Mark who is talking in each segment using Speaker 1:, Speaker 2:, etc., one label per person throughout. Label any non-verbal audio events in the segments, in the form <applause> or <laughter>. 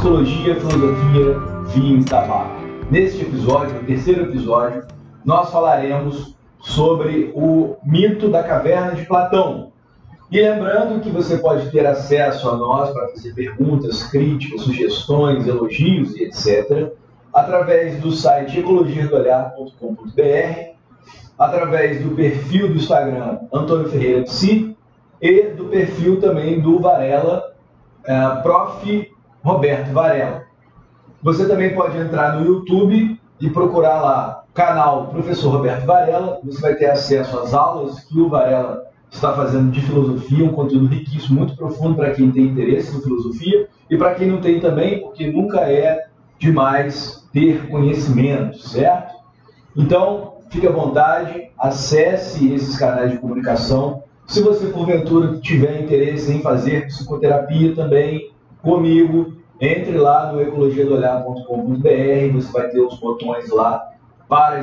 Speaker 1: psicologia, filosofia, vinho e tabaco. Neste episódio, no terceiro episódio, nós falaremos sobre o mito da caverna de Platão. E lembrando que você pode ter acesso a nós para fazer perguntas, críticas, sugestões, elogios e etc., através do site ecologiadoolhar.com.br, através do perfil do Instagram Antônio Ferreira Psi e do perfil também do Varela, uh, Prof. Roberto Varela. Você também pode entrar no YouTube e procurar lá canal Professor Roberto Varela. Você vai ter acesso às aulas que o Varela está fazendo de filosofia, um conteúdo riquíssimo, muito profundo para quem tem interesse em filosofia e para quem não tem também, porque nunca é demais ter conhecimento, certo? Então, fique à vontade, acesse esses canais de comunicação. Se você, porventura, tiver interesse em fazer psicoterapia também comigo, entre lá no ecologiadoolhar.com.br, você vai ter os botões lá para,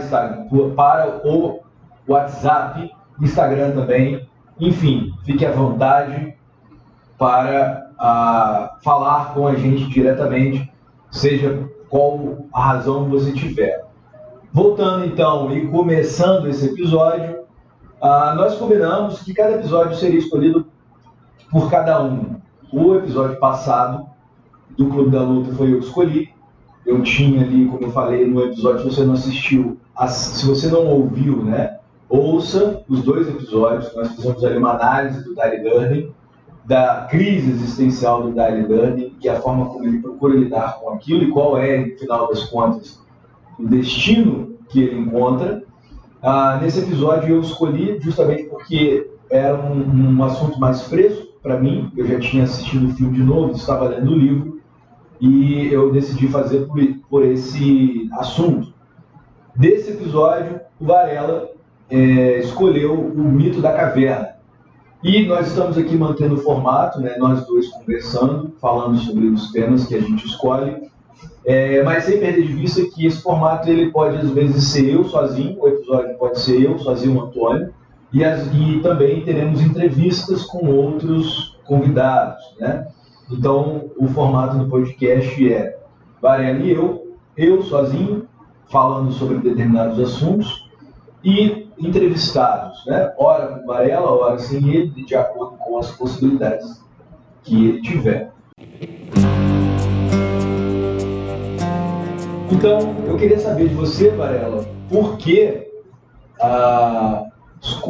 Speaker 1: para o WhatsApp, Instagram também. Enfim, fique à vontade para uh, falar com a gente diretamente, seja qual a razão que você tiver. Voltando então e começando esse episódio, uh, nós combinamos que cada episódio seria escolhido por cada um. O episódio passado do Clube da Luta foi eu que escolhi. Eu tinha ali, como eu falei no episódio, se você não assistiu, se você não ouviu, né? Ouça os dois episódios. Nós fizemos ali uma análise do Dale Durden, da crise existencial do Dale Durden, e a forma como ele procura lidar com aquilo e qual é, no final das contas, o destino que ele encontra. Ah, nesse episódio eu escolhi justamente porque era um, um assunto mais fresco para mim. Eu já tinha assistido o filme de novo, estava lendo o livro e eu decidi fazer por, por esse assunto. Desse episódio, o Varela é, escolheu o mito da caverna. E nós estamos aqui mantendo o formato, né, nós dois conversando, falando sobre os temas que a gente escolhe, é, mas sem perder de vista que esse formato ele pode às vezes ser eu sozinho, o episódio pode ser eu sozinho, o Antônio, e, as, e também teremos entrevistas com outros convidados, né? Então, o formato do podcast é Varela e eu, eu sozinho, falando sobre determinados assuntos e entrevistados, né? Ora com Varela, ora sem ele, de acordo com as possibilidades que ele tiver. Então, eu queria saber de você, Varela, por que ah,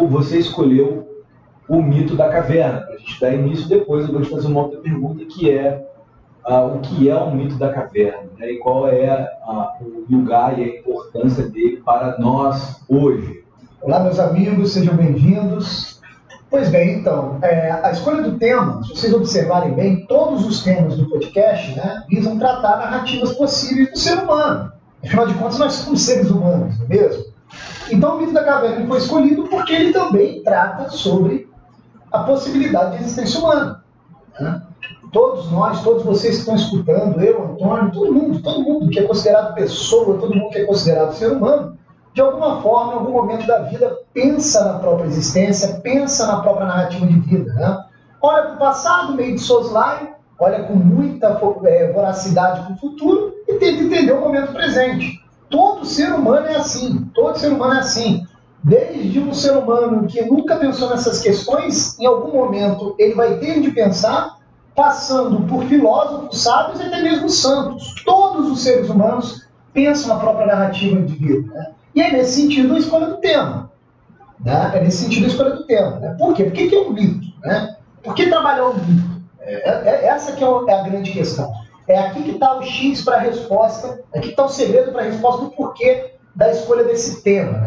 Speaker 1: você escolheu o mito da caverna, para a gente dar início. Depois eu vou te fazer uma outra pergunta que é uh, o que é o mito da caverna né, e qual é uh, o lugar e a importância dele para nós hoje.
Speaker 2: Olá, meus amigos, sejam bem-vindos. Pois bem, então, é, a escolha do tema, se vocês observarem bem, todos os temas do podcast né, visam tratar narrativas possíveis do ser humano. Afinal de contas, nós somos seres humanos, não é mesmo? Então, o mito da caverna foi escolhido porque ele também trata sobre a possibilidade de existência humana. Né? Todos nós, todos vocês que estão escutando, eu, Antônio, todo mundo, todo mundo que é considerado pessoa, todo mundo que é considerado ser humano, de alguma forma, em algum momento da vida, pensa na própria existência, pensa na própria narrativa de vida. Né? Olha para o passado, meio de soslaio, olha com muita é, voracidade para o futuro e tenta entender o momento presente. Todo ser humano é assim, todo ser humano é assim. Desde um ser humano que nunca pensou nessas questões, em algum momento ele vai ter de pensar, passando por filósofos, sábios e até mesmo santos. Todos os seres humanos pensam na própria narrativa de vida. Né? E é nesse sentido a escolha do tema. Né? É nesse sentido a escolha do tema. Né? Por quê? Por que, que é um mito? Né? Por que trabalhar o um mito? É, é, é, essa que é, é a grande questão. É aqui que está o X para a resposta, aqui está o segredo para a resposta do porquê da escolha desse tema.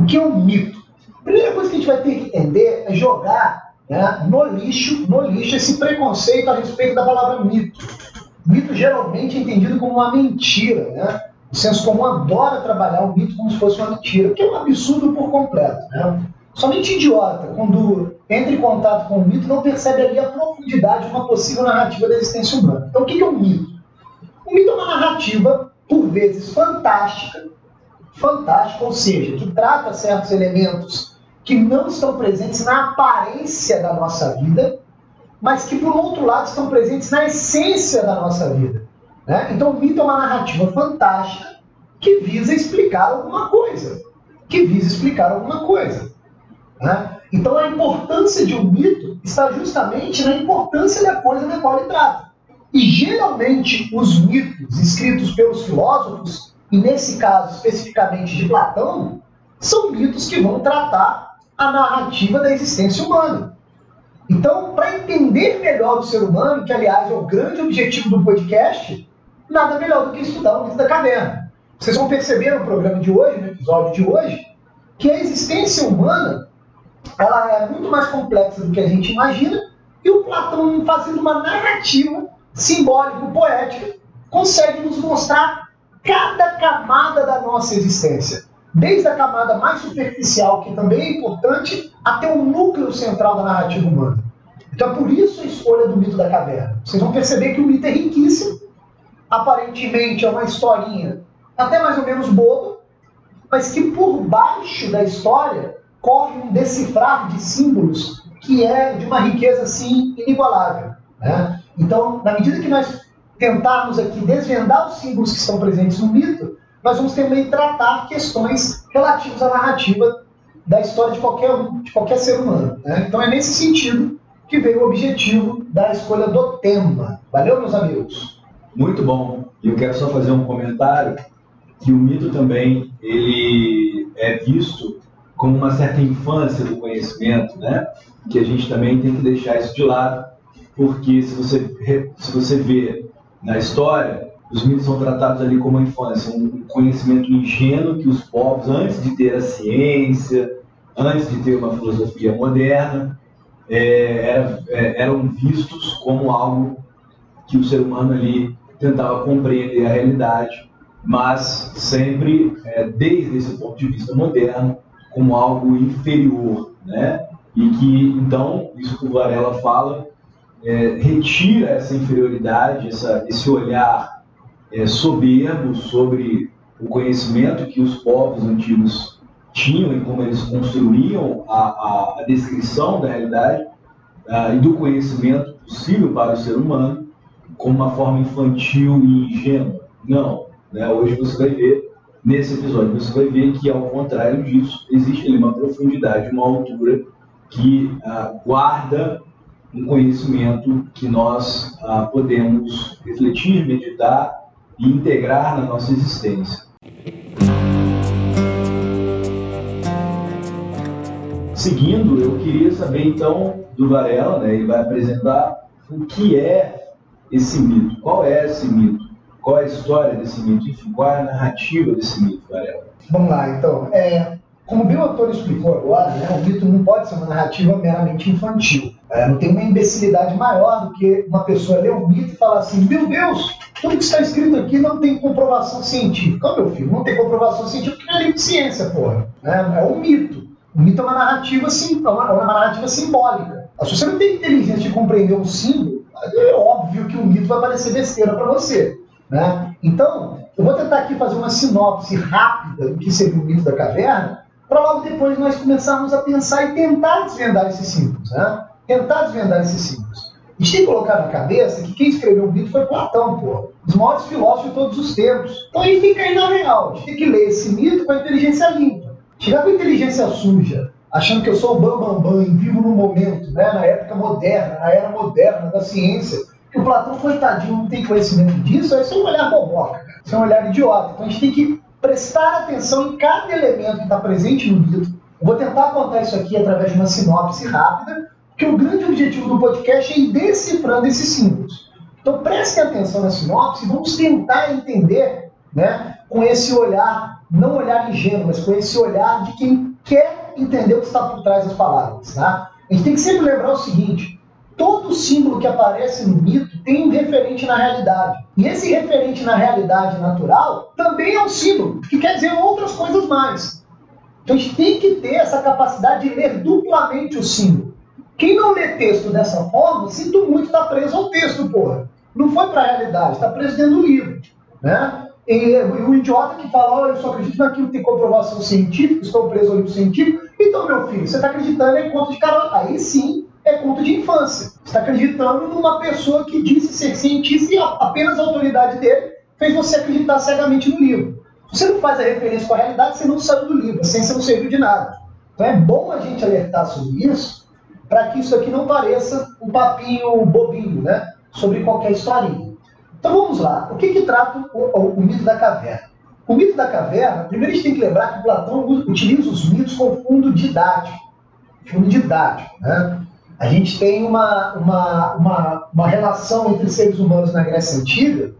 Speaker 2: O que é um mito? A primeira coisa que a gente vai ter que entender é jogar né, no lixo, no lixo, esse preconceito a respeito da palavra mito. Mito geralmente é entendido como uma mentira, né? O senso comum adora trabalhar o mito como se fosse uma mentira, que é um absurdo por completo. Né? Somente idiota, quando entra em contato com o mito, não percebe ali a profundidade de uma possível narrativa da existência humana. Então, o que é um mito? O mito é uma narrativa, por vezes fantástica, fantástico, ou seja, que trata certos elementos que não estão presentes na aparência da nossa vida, mas que, por outro lado, estão presentes na essência da nossa vida. Né? Então, o mito é uma narrativa fantástica que visa explicar alguma coisa. Que visa explicar alguma coisa. Né? Então, a importância de um mito está justamente na importância da coisa da qual ele trata. E, geralmente, os mitos escritos pelos filósofos, e nesse caso especificamente de Platão, são mitos que vão tratar a narrativa da existência humana. Então, para entender melhor o ser humano, que aliás é o grande objetivo do podcast, nada melhor do que estudar o mito da caverna. Vocês vão perceber no programa de hoje, no episódio de hoje, que a existência humana ela é muito mais complexa do que a gente imagina, e o Platão, fazendo uma narrativa simbólico-poética, consegue nos mostrar cada camada da nossa existência. Desde a camada mais superficial, que também é importante, até o núcleo central da narrativa humana. Então é por isso a escolha do mito da caverna. Vocês vão perceber que o mito é riquíssimo. Aparentemente é uma historinha até mais ou menos boba, mas que por baixo da história corre um decifrar de símbolos que é de uma riqueza assim inigualável. Né? Então, na medida que nós tentarmos aqui desvendar os símbolos que estão presentes no mito, nós vamos também tratar questões relativas à narrativa da história de qualquer de qualquer ser humano. Né? Então é nesse sentido que veio o objetivo da escolha do tema. Valeu, meus amigos?
Speaker 1: Muito bom. Eu quero só fazer um comentário que o mito também ele é visto como uma certa infância do conhecimento, né? Que a gente também tem que deixar isso de lado, porque se você se você vê na história os mitos são tratados ali como a infância, um conhecimento ingênuo que os povos, antes de ter a ciência, antes de ter uma filosofia moderna, é, era, é, eram vistos como algo que o ser humano ali tentava compreender a realidade, mas sempre, é, desde esse ponto de vista moderno, como algo inferior, né? E que, então, isso que o Varela fala, é, retira essa inferioridade, essa, esse olhar é, soberbo sobre o conhecimento que os povos antigos tinham e como eles construíam a, a, a descrição da realidade uh, e do conhecimento possível para o ser humano como uma forma infantil e ingênua. Não. Né? Hoje você vai ver, nesse episódio, você vai ver que, ao contrário disso, existe ali uma profundidade, uma altura que uh, guarda um conhecimento que nós uh, podemos refletir, meditar e integrar na nossa existência. Seguindo, eu queria saber então do Varela, né, ele vai apresentar o que é esse mito, qual é esse mito, qual é a história desse mito, enfim, qual é a narrativa desse mito, Varela.
Speaker 2: Vamos lá, então. É, como bem o autor explicou agora, né, o mito não pode ser uma narrativa meramente infantil. É, não tem uma imbecilidade maior do que uma pessoa ler um mito e falar assim: meu Deus, tudo que está escrito aqui não tem comprovação científica. Meu filho, não tem comprovação científica porque é livro de ciência, porra. É, é um mito. O mito é uma narrativa, sim, é uma, é uma narrativa simbólica. Se você não tem inteligência de compreender um símbolo, é óbvio que o mito vai parecer besteira para você. Né? Então, eu vou tentar aqui fazer uma sinopse rápida do que seria o mito da caverna, para logo depois nós começarmos a pensar e tentar desvendar esses símbolos. Né? Tentar desvendar esses símbolos. A gente tem que colocar na cabeça que quem escreveu o mito foi Platão, pô. Dos maiores filósofos de todos os tempos. Então a gente tem que cair na real. A gente tem que ler esse mito com a inteligência limpa. Chegar com a inteligência suja, achando que eu sou o bambambam bam, bam, e vivo no momento, né, na época moderna, na era moderna da ciência, que o Platão, coitadinho, não tem conhecimento disso, isso é um olhar boboca, cara. Isso é um olhar idiota. Então a gente tem que prestar atenção em cada elemento que está presente no mito. Eu vou tentar contar isso aqui através de uma sinopse rápida, que o grande objetivo do podcast é ir decifrando esses símbolos. Então prestem atenção na sinopse e vamos tentar entender, né, com esse olhar, não olhar ingênuo, mas com esse olhar de quem quer entender o que está por trás das palavras. Tá? A gente tem que sempre lembrar o seguinte: todo símbolo que aparece no mito tem um referente na realidade. E esse referente na realidade natural também é um símbolo, que quer dizer outras coisas mais. Então a gente tem que ter essa capacidade de ler duplamente o símbolo. Quem não lê texto dessa forma, sinto muito, está preso ao texto, porra. Não foi para a realidade, está preso dentro do livro. Né? E, o idiota que fala, oh, eu só acredito naquilo que tem comprovação científica, estou preso ao livro científico. Então, meu filho, você está acreditando em conta de cara. Aí sim é conto de infância. Você está acreditando numa pessoa que disse ser cientista e apenas a autoridade dele fez você acreditar cegamente no livro. Você não faz a referência com a realidade, você não sabe do livro, a ciência não serviu de nada. Então é bom a gente alertar sobre isso, para que isso aqui não pareça um papinho bobinho, né? Sobre qualquer historinha. Então vamos lá. O que, que trata o, o, o mito da caverna? O mito da caverna, primeiro a gente tem que lembrar que Platão utiliza os mitos como fundo didático. Fundo didático, né? A gente tem uma, uma, uma, uma relação entre seres humanos na Grécia Antiga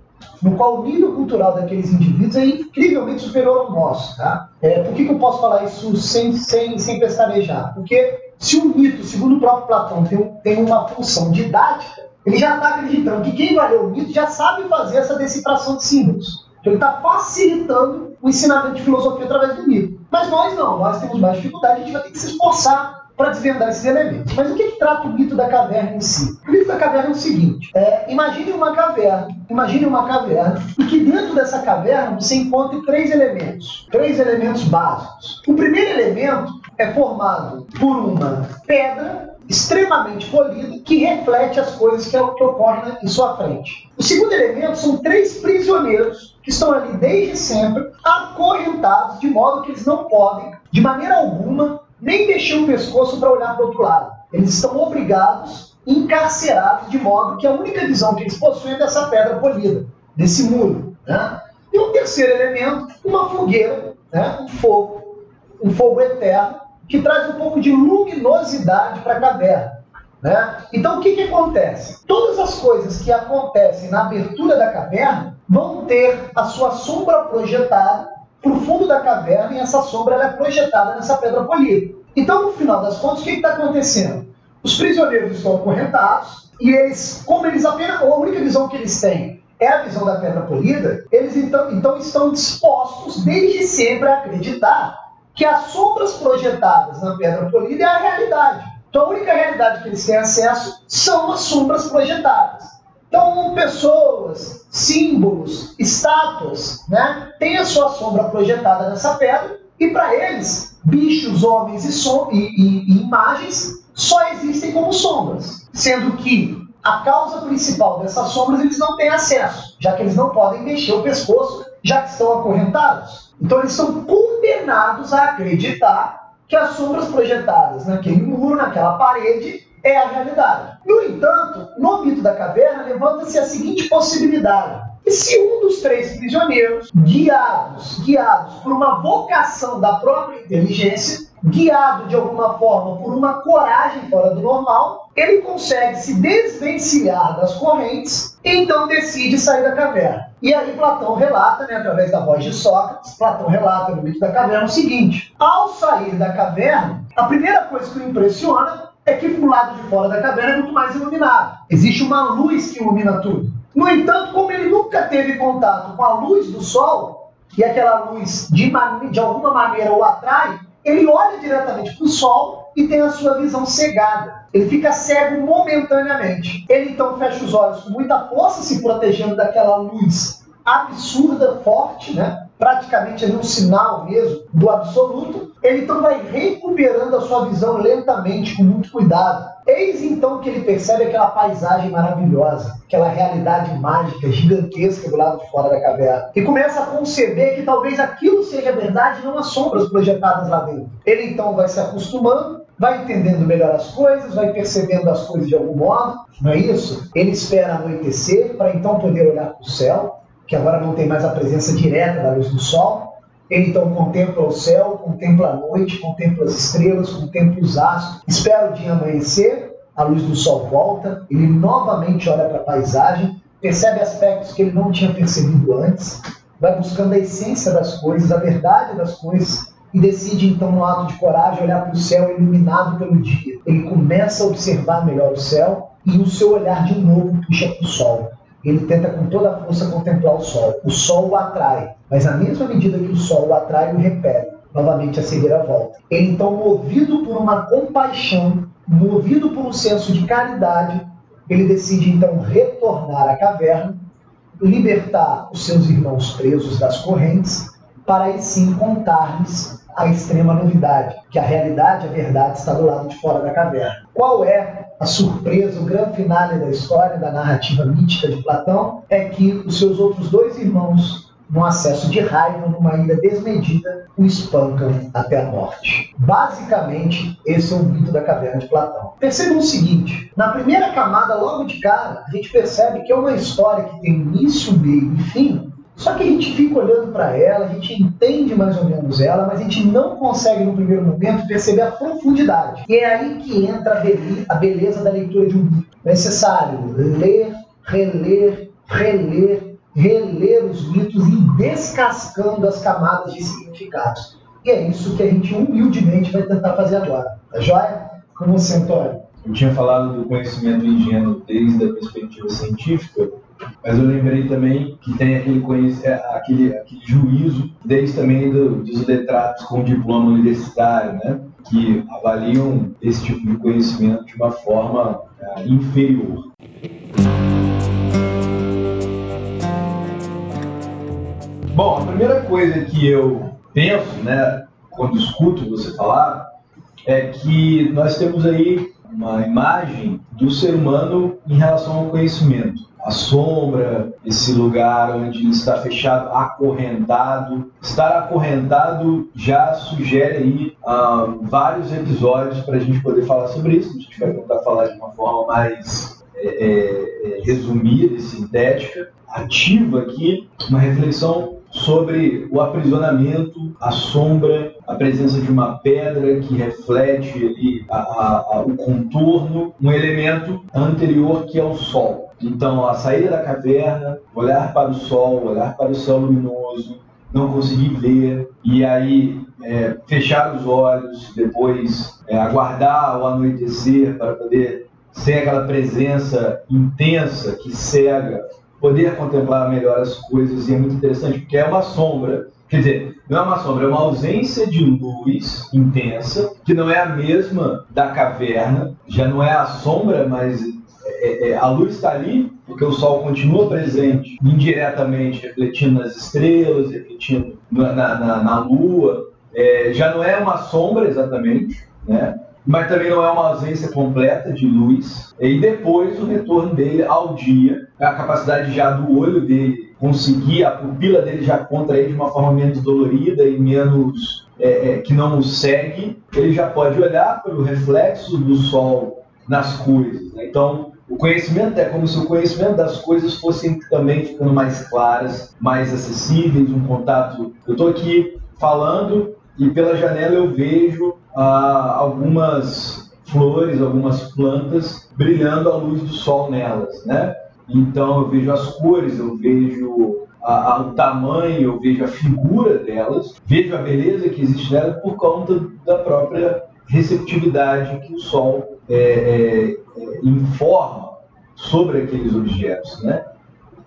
Speaker 2: no qual o nível cultural daqueles indivíduos é incrivelmente superior ao nosso. Tá? É, por que, que eu posso falar isso sem, sem, sem pestanejar? Porque se o mito, segundo o próprio Platão, tem, tem uma função didática, ele já está acreditando que quem vai ler o mito já sabe fazer essa decifração de símbolos. Então ele está facilitando o ensinamento de filosofia através do mito. Mas nós não, nós temos mais dificuldade, a gente vai ter que se esforçar para desvendar esses elementos. Mas o que, que, trata o mito da caverna em si? O mito da caverna é o seguinte: é, imagine uma caverna, imagine uma caverna, e que dentro dessa caverna você encontre três elementos, três elementos básicos. O primeiro elemento é formado por uma pedra extremamente polida que reflete as coisas que, que ocorrem em sua frente. O segundo elemento são três prisioneiros que estão ali desde sempre, acorrentados, de modo que eles não podem, de maneira alguma, nem mexer o pescoço para olhar para o outro lado. Eles estão obrigados, encarcerados, de modo que a única visão que eles possuem é dessa pedra polida, desse muro. Né? E o um terceiro elemento, uma fogueira, né? um fogo, um fogo eterno, que traz um pouco de luminosidade para a caverna. Né? Então, o que, que acontece? Todas as coisas que acontecem na abertura da caverna vão ter a sua sombra projetada para o fundo da caverna e essa sombra é projetada nessa pedra polida. Então, no final das contas, o que está acontecendo? Os prisioneiros estão acorrentados e eles, como eles apenas, a única visão que eles têm é a visão da pedra polida, eles então, então estão dispostos desde sempre a acreditar que as sombras projetadas na pedra polida é a realidade. Então, a única realidade que eles têm acesso são as sombras projetadas. Então, pessoas, símbolos, estátuas, né, têm a sua sombra projetada nessa pedra, e para eles, bichos, homens e, som e, e, e imagens só existem como sombras, sendo que a causa principal dessas sombras eles não têm acesso, já que eles não podem mexer o pescoço, já que estão acorrentados. Então eles são condenados a acreditar que as sombras projetadas naquele muro, naquela parede, é a realidade. No entanto, no mito da caverna, levanta-se a seguinte possibilidade. E se um dos três prisioneiros, guiados, guiados por uma vocação da própria inteligência, guiado de alguma forma por uma coragem fora do normal, ele consegue se desvencilhar das correntes e então decide sair da caverna. E aí Platão relata, né, através da voz de Sócrates, Platão relata no mito da caverna o seguinte: ao sair da caverna, a primeira coisa que o impressiona é que o lado de fora da caverna é muito mais iluminado. Existe uma luz que ilumina tudo. No entanto, como ele nunca teve contato com a luz do sol, e aquela luz de, de alguma maneira o atrai, ele olha diretamente para o sol e tem a sua visão cegada. Ele fica cego momentaneamente. Ele então fecha os olhos com muita força, se protegendo daquela luz absurda, forte, né? Praticamente ali um sinal mesmo do absoluto, ele então vai recuperando a sua visão lentamente, com muito cuidado. Eis então que ele percebe aquela paisagem maravilhosa, aquela realidade mágica, gigantesca do lado de fora da caverna. E começa a conceber que talvez aquilo seja verdade, não as sombras projetadas lá dentro. Ele então vai se acostumando, vai entendendo melhor as coisas, vai percebendo as coisas de algum modo, não é isso? Ele espera anoitecer para então poder olhar para o céu, que agora não tem mais a presença direta da luz do sol. Ele então contempla o céu, contempla a noite, contempla as estrelas, contempla os astros, espera o dia amanhecer, a luz do sol volta, ele novamente olha para a paisagem, percebe aspectos que ele não tinha percebido antes, vai buscando a essência das coisas, a verdade das coisas, e decide então, no ato de coragem, olhar para o céu iluminado pelo dia. Ele começa a observar melhor o céu e o seu olhar de novo puxa para o sol ele tenta com toda a força contemplar o sol. O sol o atrai, mas na mesma medida que o sol o atrai, o repele. Novamente a cegueira volta. Ele então, movido por uma compaixão, movido por um senso de caridade, ele decide então retornar à caverna, libertar os seus irmãos presos das correntes, para aí sim contar-lhes a extrema novidade, que a realidade, a verdade está do lado de fora da caverna. Qual é a surpresa, o grande finale da história, da narrativa mítica de Platão? É que os seus outros dois irmãos num acesso de raiva, numa ira desmedida, o espancam até a morte. Basicamente, esse é o mito da caverna de Platão. Percebam o seguinte: na primeira camada, logo de cara, a gente percebe que é uma história que tem início, meio e fim. Só que a gente fica olhando para ela, a gente entende mais ou menos ela, mas a gente não consegue no primeiro momento perceber a profundidade. E é aí que entra a beleza da leitura de um livro. É necessário ler, reler, reler reler os mitos e descascando as camadas de significados. E é isso que a gente humildemente vai tentar fazer agora. Tá joia? Com você, Antônio.
Speaker 1: Eu tinha falado do conhecimento ingênuo desde a perspectiva científica, mas eu lembrei também que tem aquele, é, aquele, aquele juízo desde também do, dos letrados com diploma universitário, né? que avaliam esse tipo de conhecimento de uma forma uh, inferior. Bom, a primeira coisa que eu penso, né, quando escuto você falar, é que nós temos aí uma imagem do ser humano em relação ao conhecimento. A sombra, esse lugar onde está fechado, acorrentado. Estar acorrentado já sugere aí uh, vários episódios para a gente poder falar sobre isso. A gente vai tentar falar de uma forma mais é, é, é resumida e sintética. Ativa aqui uma reflexão sobre o aprisionamento, a sombra, a presença de uma pedra que reflete ali a, a, a, o contorno, um elemento anterior que é o sol. Então, a saída da caverna, olhar para o sol, olhar para o céu luminoso, não conseguir ver, e aí é, fechar os olhos, depois é, aguardar o anoitecer para poder ser aquela presença intensa que cega poder contemplar melhor as coisas e é muito interessante porque é uma sombra. Quer dizer, não é uma sombra, é uma ausência de luz intensa, que não é a mesma da caverna, já não é a sombra, mas é, é, é a luz está ali, porque o Sol continua presente, indiretamente refletindo nas estrelas, refletindo na, na, na Lua. É, já não é uma sombra exatamente, né? mas também não é uma ausência completa de luz. E depois o retorno dele ao dia, a capacidade já do olho dele conseguir, a pupila dele já contrair de uma forma menos dolorida e menos é, é, que não o segue, ele já pode olhar pelo reflexo do sol nas coisas. Né? Então, o conhecimento é como se o conhecimento das coisas fossem também ficando mais claras, mais acessíveis, um contato. Eu estou aqui falando e pela janela eu vejo ah, algumas flores, algumas plantas brilhando à luz do sol nelas, né? Então eu vejo as cores, eu vejo a, a, o tamanho, eu vejo a figura delas, vejo a beleza que existe nelas por conta da própria receptividade que o sol é, é, é, informa sobre aqueles objetos, né?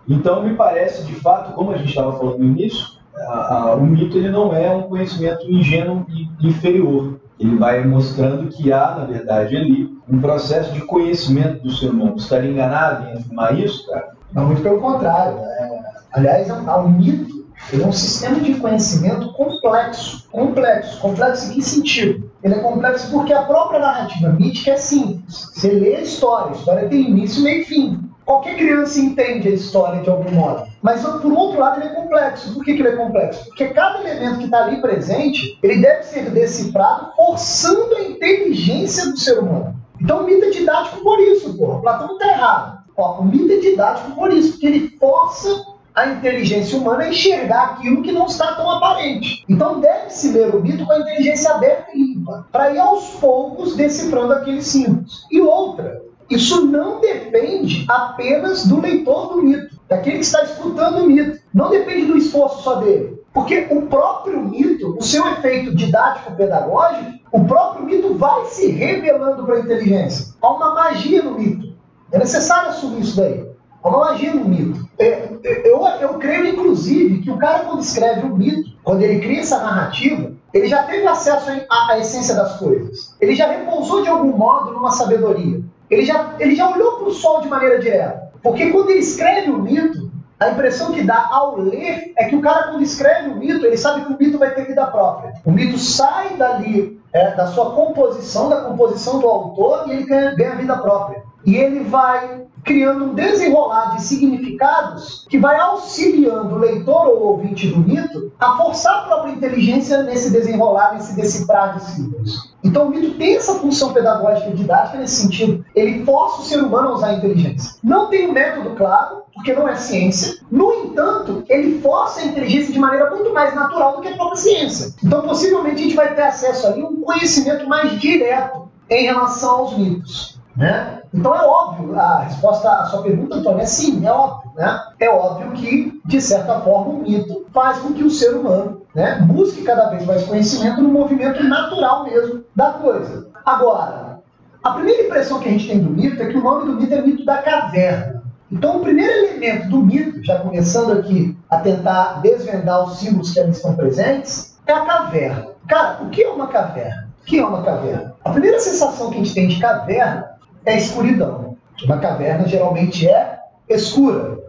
Speaker 1: Então me parece, de fato, como a gente estava falando no início, a, a, o mito ele não é um conhecimento ingênuo e inferior. Ele vai mostrando que há, na verdade, ali um processo de conhecimento do ser humano. Estaria enganado em afirmar isso, cara?
Speaker 2: Não, muito pelo contrário. É, aliás, é um, é um mito é um sistema de conhecimento complexo. Complexo. Complexo em que sentido? Ele é complexo porque a própria narrativa mítica é simples. Você lê a história, a história tem início, meio e fim. Qualquer criança entende a história de algum modo. Mas, por outro lado, ele é complexo. Por que, que ele é complexo? Porque cada elemento que está ali presente, ele deve ser decifrado forçando a inteligência do ser humano. Então, o mito é didático por isso, porra. Platão está errado. Ó, o mito é didático por isso, porque ele força a inteligência humana a enxergar aquilo que não está tão aparente. Então deve-se ler o mito com a inteligência aberta e limpa, para ir aos poucos decifrando aqueles símbolos. E outra, isso não depende apenas do leitor do mito, daquele que está escutando o mito. Não depende do esforço só dele. Porque o próprio mito, o seu efeito didático-pedagógico, o próprio mito vai se revelando para a inteligência. Há uma magia no mito. É necessário assumir isso daí. Magia no mito. É, eu, eu creio, inclusive, que o cara, quando escreve o mito, quando ele cria essa narrativa, ele já teve acesso à, essência das coisas. Ele já repousou de algum modo numa sabedoria. Ele já, ele já olhou para o sol de maneira direta. Porque quando ele escreve o mito, a impressão que dá ao ler é que o cara, quando escreve o mito, ele sabe que o mito vai ter vida própria. O mito sai dali, é, da sua composição, da composição do autor, e ele ganha, ganha vida própria. E ele vai criando um desenrolar de significados que vai auxiliando o leitor ou ouvinte do mito a forçar a própria inteligência nesse desenrolar, nesse decifrar de símbolos. Então o mito tem essa função pedagógica e didática nesse sentido. Ele força o ser humano a usar a inteligência. Não tem um método claro, porque não é ciência. No entanto, ele força a inteligência de maneira muito mais natural do que a própria ciência. Então possivelmente a gente vai ter acesso a um conhecimento mais direto em relação aos mitos. Né? Então é óbvio, a resposta à sua pergunta, Antônio, é sim, é óbvio. Né? É óbvio que, de certa forma, o mito faz com que o ser humano né, busque cada vez mais conhecimento no movimento natural mesmo da coisa. Agora, a primeira impressão que a gente tem do mito é que o nome do mito é mito da caverna. Então, o primeiro elemento do mito, já começando aqui a tentar desvendar os símbolos que ali estão presentes, é a caverna. Cara, o que é uma caverna? O que é uma caverna? A primeira sensação que a gente tem de caverna é escuridão. Uma caverna geralmente é escura.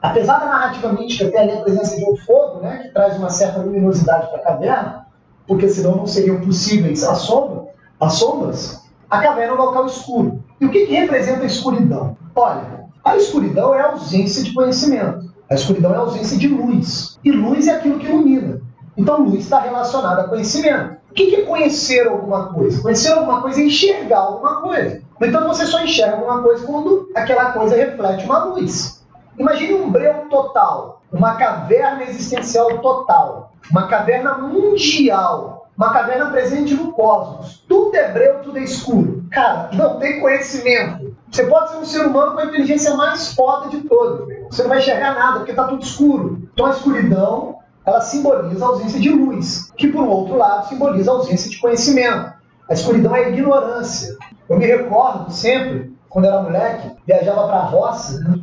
Speaker 2: Apesar da narrativa mítica ter ali a presença de um fogo, né, que traz uma certa luminosidade para a caverna, porque senão não seriam possíveis as sombras, as sombras, a caverna é um local escuro. E o que, que representa a escuridão? Olha, a escuridão é a ausência de conhecimento. A escuridão é a ausência de luz. E luz é aquilo que ilumina. Então, luz está relacionada a conhecimento. O que é conhecer alguma coisa? Conhecer alguma coisa é enxergar alguma coisa. Entanto, você só enxerga alguma coisa quando aquela coisa reflete uma luz. Imagine um breu total, uma caverna existencial total, uma caverna mundial, uma caverna presente no cosmos. Tudo é breu, tudo é escuro. Cara, não tem conhecimento. Você pode ser um ser humano com a inteligência mais foda de todas. Você não vai enxergar nada, porque está tudo escuro. Então a escuridão ela simboliza a ausência de luz, que por outro lado simboliza a ausência de conhecimento. A escuridão é a ignorância. Eu me recordo sempre, quando era moleque, viajava para a roça, né?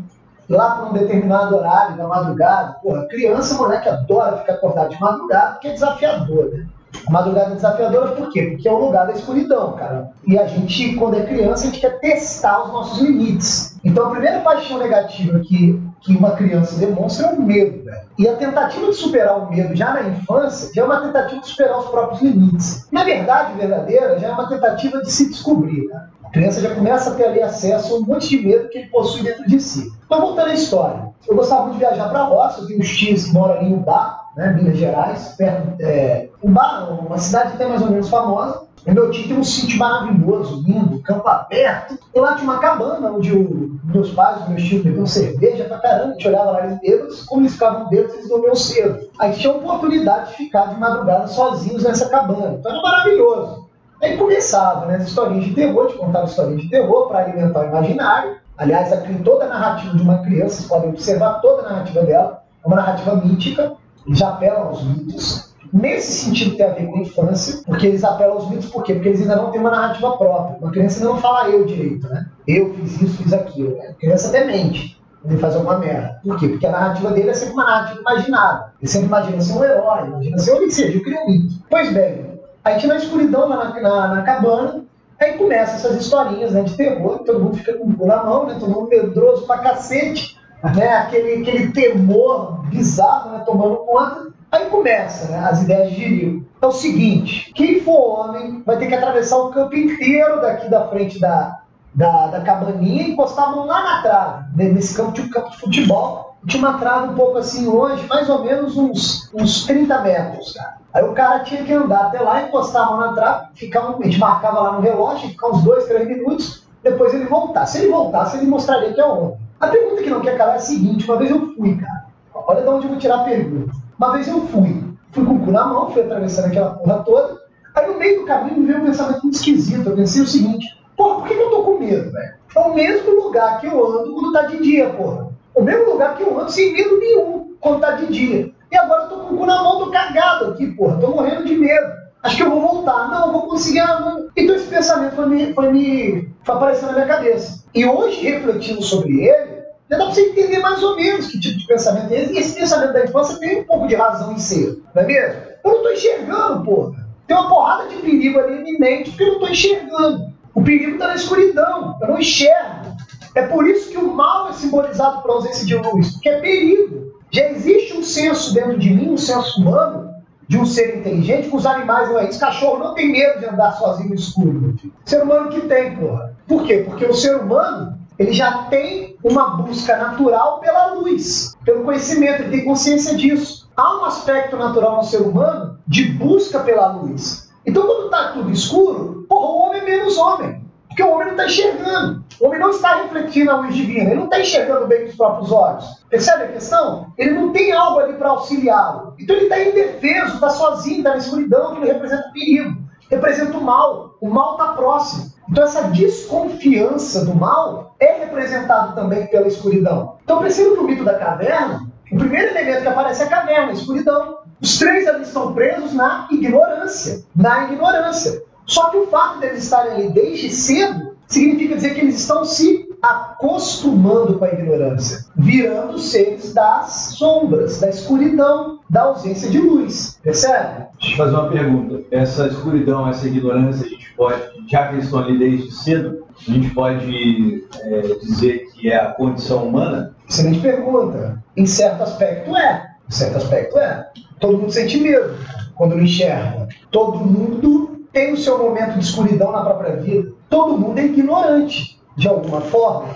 Speaker 2: lá para um determinado horário da madrugada. Porra, criança, moleque, adora ficar acordado de madrugada, porque é desafiador, né? Madrugada é desafiadora por quê? Porque é o lugar da escuridão, cara. E a gente, quando é criança, a gente quer testar os nossos limites. Então a primeira paixão negativa que que uma criança demonstra é o medo, velho. E a tentativa de superar o medo já na infância já é uma tentativa de superar os próprios limites. Na verdade, verdadeira, já é uma tentativa de se descobrir. Né? A criança já começa a ter ali acesso a um monte de medo que ele possui dentro de si. Então, voltando à história. Eu gostava de viajar para roça, tenho uns tios que moram ali em Ubá, né, Minas Gerais, perto. É, Ubá, uma cidade até mais ou menos famosa. O meu tio tem um sítio maravilhoso, lindo, campo aberto. E lá tinha uma cabana onde o, meus pais, meus tios bebiam cerveja pra caramba. A gente olhava lá eles bêbados, como eles ficavam bêbados, eles dormiam cedo. Aí tinha a oportunidade de ficar de madrugada sozinhos nessa cabana. Então era maravilhoso. Aí começava, né, as historinhas de terror, te contava historinhas de terror para alimentar o imaginário. Aliás, aqui, toda a narrativa de uma criança, vocês podem observar toda a narrativa dela, é uma narrativa mítica, eles apelam aos mitos. Nesse sentido tem a ver com a infância, porque eles apelam aos mitos, por quê? Porque eles ainda não têm uma narrativa própria. Uma criança ainda não fala eu direito, né? Eu fiz isso, fiz aquilo. Né? A criança até mente ele faz alguma merda. Por quê? Porque a narrativa dele é sempre uma narrativa imaginada. Ele sempre imagina ser um herói, imagina ser o que seja, eu crio um mito. Pois bem, a gente na escuridão, na, na, na cabana, aí começa essas historinhas né, de terror, todo mundo fica com o cu na mão, né, todo mundo medroso pra cacete, né, aquele, aquele temor bizarro né, tomando conta. Aí começa né, as ideias de Giril. É o seguinte: quem for homem vai ter que atravessar o campo inteiro daqui da frente da, da, da cabaninha e encostar a mão lá na trave. Nesse campo um campo de futebol. Tinha uma trave um pouco assim longe, mais ou menos uns, uns 30 metros, cara. Aí o cara tinha que andar até lá, encostar a mão na trave, ficar um, a gente marcava lá no relógio, ficar uns 2, 3 minutos, depois ele voltar. Se ele voltasse, ele mostraria que é homem. A pergunta que não quer calar é a seguinte: uma vez eu fui, cara. Olha de onde eu vou tirar a pergunta. Uma vez eu fui, fui com o cu na mão, fui atravessando aquela porra toda. Aí no meio do caminho me veio um pensamento muito esquisito. Eu pensei o seguinte: porra, por que eu tô com medo, velho? É o mesmo lugar que eu ando quando tá de dia, porra. O mesmo lugar que eu ando sem medo nenhum quando tá de dia. E agora eu tô com o cu na mão, tô cagado aqui, porra. Tô morrendo de medo. Acho que eu vou voltar. Não, vou conseguir. Ah, então esse pensamento foi me, foi me foi aparecendo na minha cabeça. E hoje, refletindo sobre ele, já dá para você entender mais ou menos que tipo de pensamento é esse. E esse pensamento da infância tem um pouco de razão em ser, não é mesmo? Eu não estou enxergando, porra. Tem uma porrada de perigo ali iminente porque eu não estou enxergando. O perigo está na escuridão, eu não enxergo. É por isso que o mal é simbolizado por ausência de luz, porque é perigo. Já existe um senso dentro de mim, um senso humano, de um ser inteligente, que os animais não é isso. Cachorro não tem medo de andar sozinho no escuro. Ser humano que tem, porra. Por quê? Porque o ser humano ele já tem uma busca natural pela luz, pelo conhecimento, ele tem consciência disso. Há um aspecto natural no ser humano de busca pela luz. Então, quando está tudo escuro, porra, o homem é menos homem. Porque o homem não está enxergando. O homem não está refletindo a luz divina. Ele não está enxergando bem com os próprios olhos. Percebe a questão? Ele não tem algo ali para auxiliá-lo. Então ele está indefeso, está sozinho, está na escuridão, que representa perigo. Representa o mal. O mal está próximo. Então essa desconfiança do mal é representado também pela escuridão. Então, perceba que o mito da caverna, o primeiro elemento que aparece é a caverna, a escuridão. Os três ali estão presos na ignorância. Na ignorância. Só que o fato deles estarem ali desde cedo significa dizer que eles estão se acostumando com a ignorância, virando seres das sombras, da escuridão, da ausência de luz. Percebe?
Speaker 1: Deixa eu fazer uma pergunta. Essa escuridão, essa ignorância, a gente pode, já que eles estão ali desde cedo, a gente pode é, dizer que é a condição humana?
Speaker 2: Excelente pergunta. Em certo aspecto é. Em certo aspecto é. Todo mundo sente medo quando não enxerga. Todo mundo tem o seu momento de escuridão na própria vida. Todo mundo é ignorante, de alguma forma.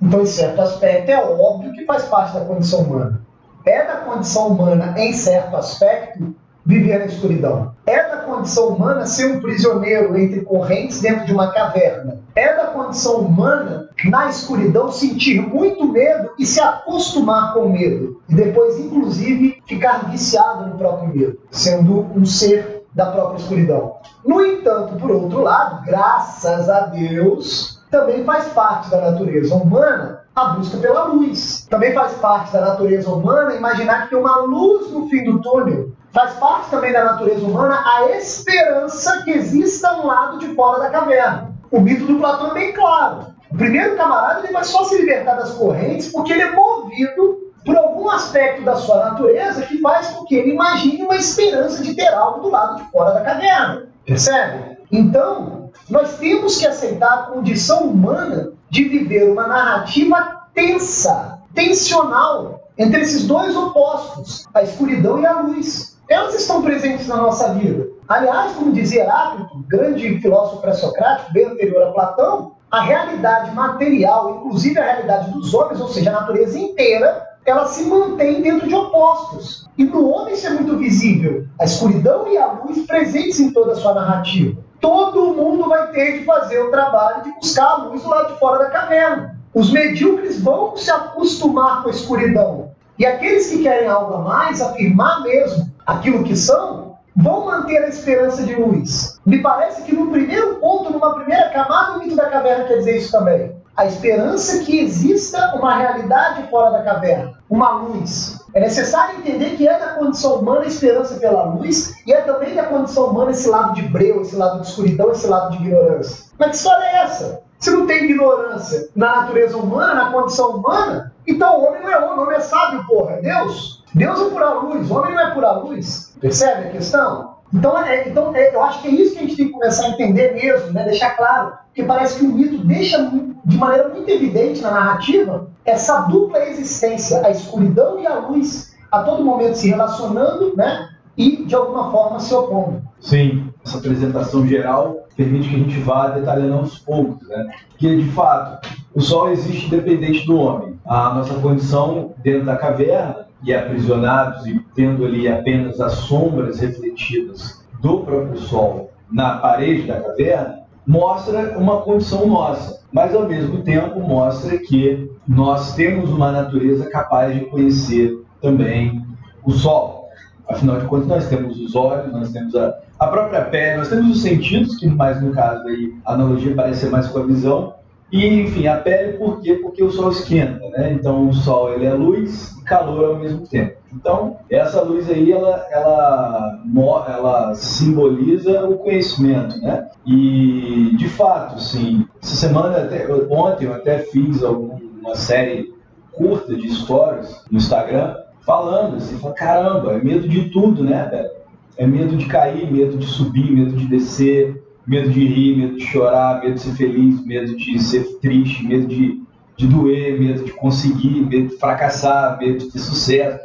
Speaker 2: Então, em certo aspecto, é óbvio que faz parte da condição humana. É da condição humana, em certo aspecto, viver na escuridão. É da condição humana ser um prisioneiro entre correntes dentro de uma caverna. É da condição humana, na escuridão, sentir muito medo e se acostumar com o medo. E depois, inclusive, ficar viciado no próprio medo, sendo um ser da própria escuridão. No entanto, por outro lado, graças a Deus, também faz parte da natureza humana a busca pela luz. Também faz parte da natureza humana imaginar que tem uma luz no fim do túnel. Faz parte também da natureza humana a esperança que exista um lado de fora da caverna. O mito do Platão é bem claro. O primeiro camarada ele vai só se libertar das correntes porque ele é movido por algum aspecto da sua natureza que faz com que ele imagine uma esperança de ter algo do lado de fora da caverna. Percebe? Então, nós temos que aceitar a condição humana de viver uma narrativa tensa, tensional, entre esses dois opostos, a escuridão e a luz. Elas estão presentes na nossa vida. Aliás, como dizia Heráclito, grande filósofo pré-socrático, bem anterior a Platão, a realidade material, inclusive a realidade dos homens, ou seja, a natureza inteira, ela se mantém dentro de opostos. E no homem isso é muito visível. A escuridão e a luz presentes em toda a sua narrativa. Todo mundo vai ter de fazer o trabalho de buscar a luz do lado de fora da caverna. Os medíocres vão se acostumar com a escuridão. E aqueles que querem algo a mais, afirmar mesmo aquilo que são, vão manter a esperança de luz. Me parece que no primeiro ponto, numa primeira camada, o mito da caverna quer dizer isso também a esperança que exista uma realidade fora da caverna, uma luz. É necessário entender que é da condição humana a esperança pela luz e é também da condição humana esse lado de breu, esse lado de escuridão, esse lado de ignorância. Mas que história é essa? Se não tem ignorância na natureza humana, na condição humana, então o homem não é homem, o homem é sábio, porra, é Deus. Deus é pura luz, o homem não é pura luz. Percebe a questão? Então, é, então é, eu acho que é isso que a gente tem que começar a entender mesmo, né? deixar claro, porque parece que o mito deixa de maneira muito evidente na narrativa essa dupla existência, a escuridão e a luz, a todo momento se relacionando né? e de alguma forma se opondo.
Speaker 1: Sim, essa apresentação geral permite que a gente vá detalhando aos poucos, né? Porque, de fato, o Sol existe independente do homem. A nossa condição dentro da caverna e aprisionados e tendo ali apenas as sombras refletidas do próprio Sol na parede da caverna, mostra uma condição nossa, mas ao mesmo tempo mostra que nós temos uma natureza capaz de conhecer também o Sol. Afinal de contas, nós temos os olhos, nós temos a, a própria pele, nós temos os sentidos, que mais no caso aí a analogia parece ser mais com a visão, e, enfim, a pele por quê? Porque o sol esquenta, né? Então o sol ele é luz e calor ao mesmo tempo. Então, essa luz aí, ela, ela, ela simboliza o conhecimento, né? E, de fato, sim, essa semana, até, ontem eu até fiz uma série curta de stories no Instagram, falando assim, falando, caramba, é medo de tudo, né, velho? É medo de cair, medo de subir, medo de descer, medo de rir, medo de chorar, medo de ser feliz, medo de ser triste, medo de de doer, medo de conseguir, medo de fracassar, medo de ter sucesso,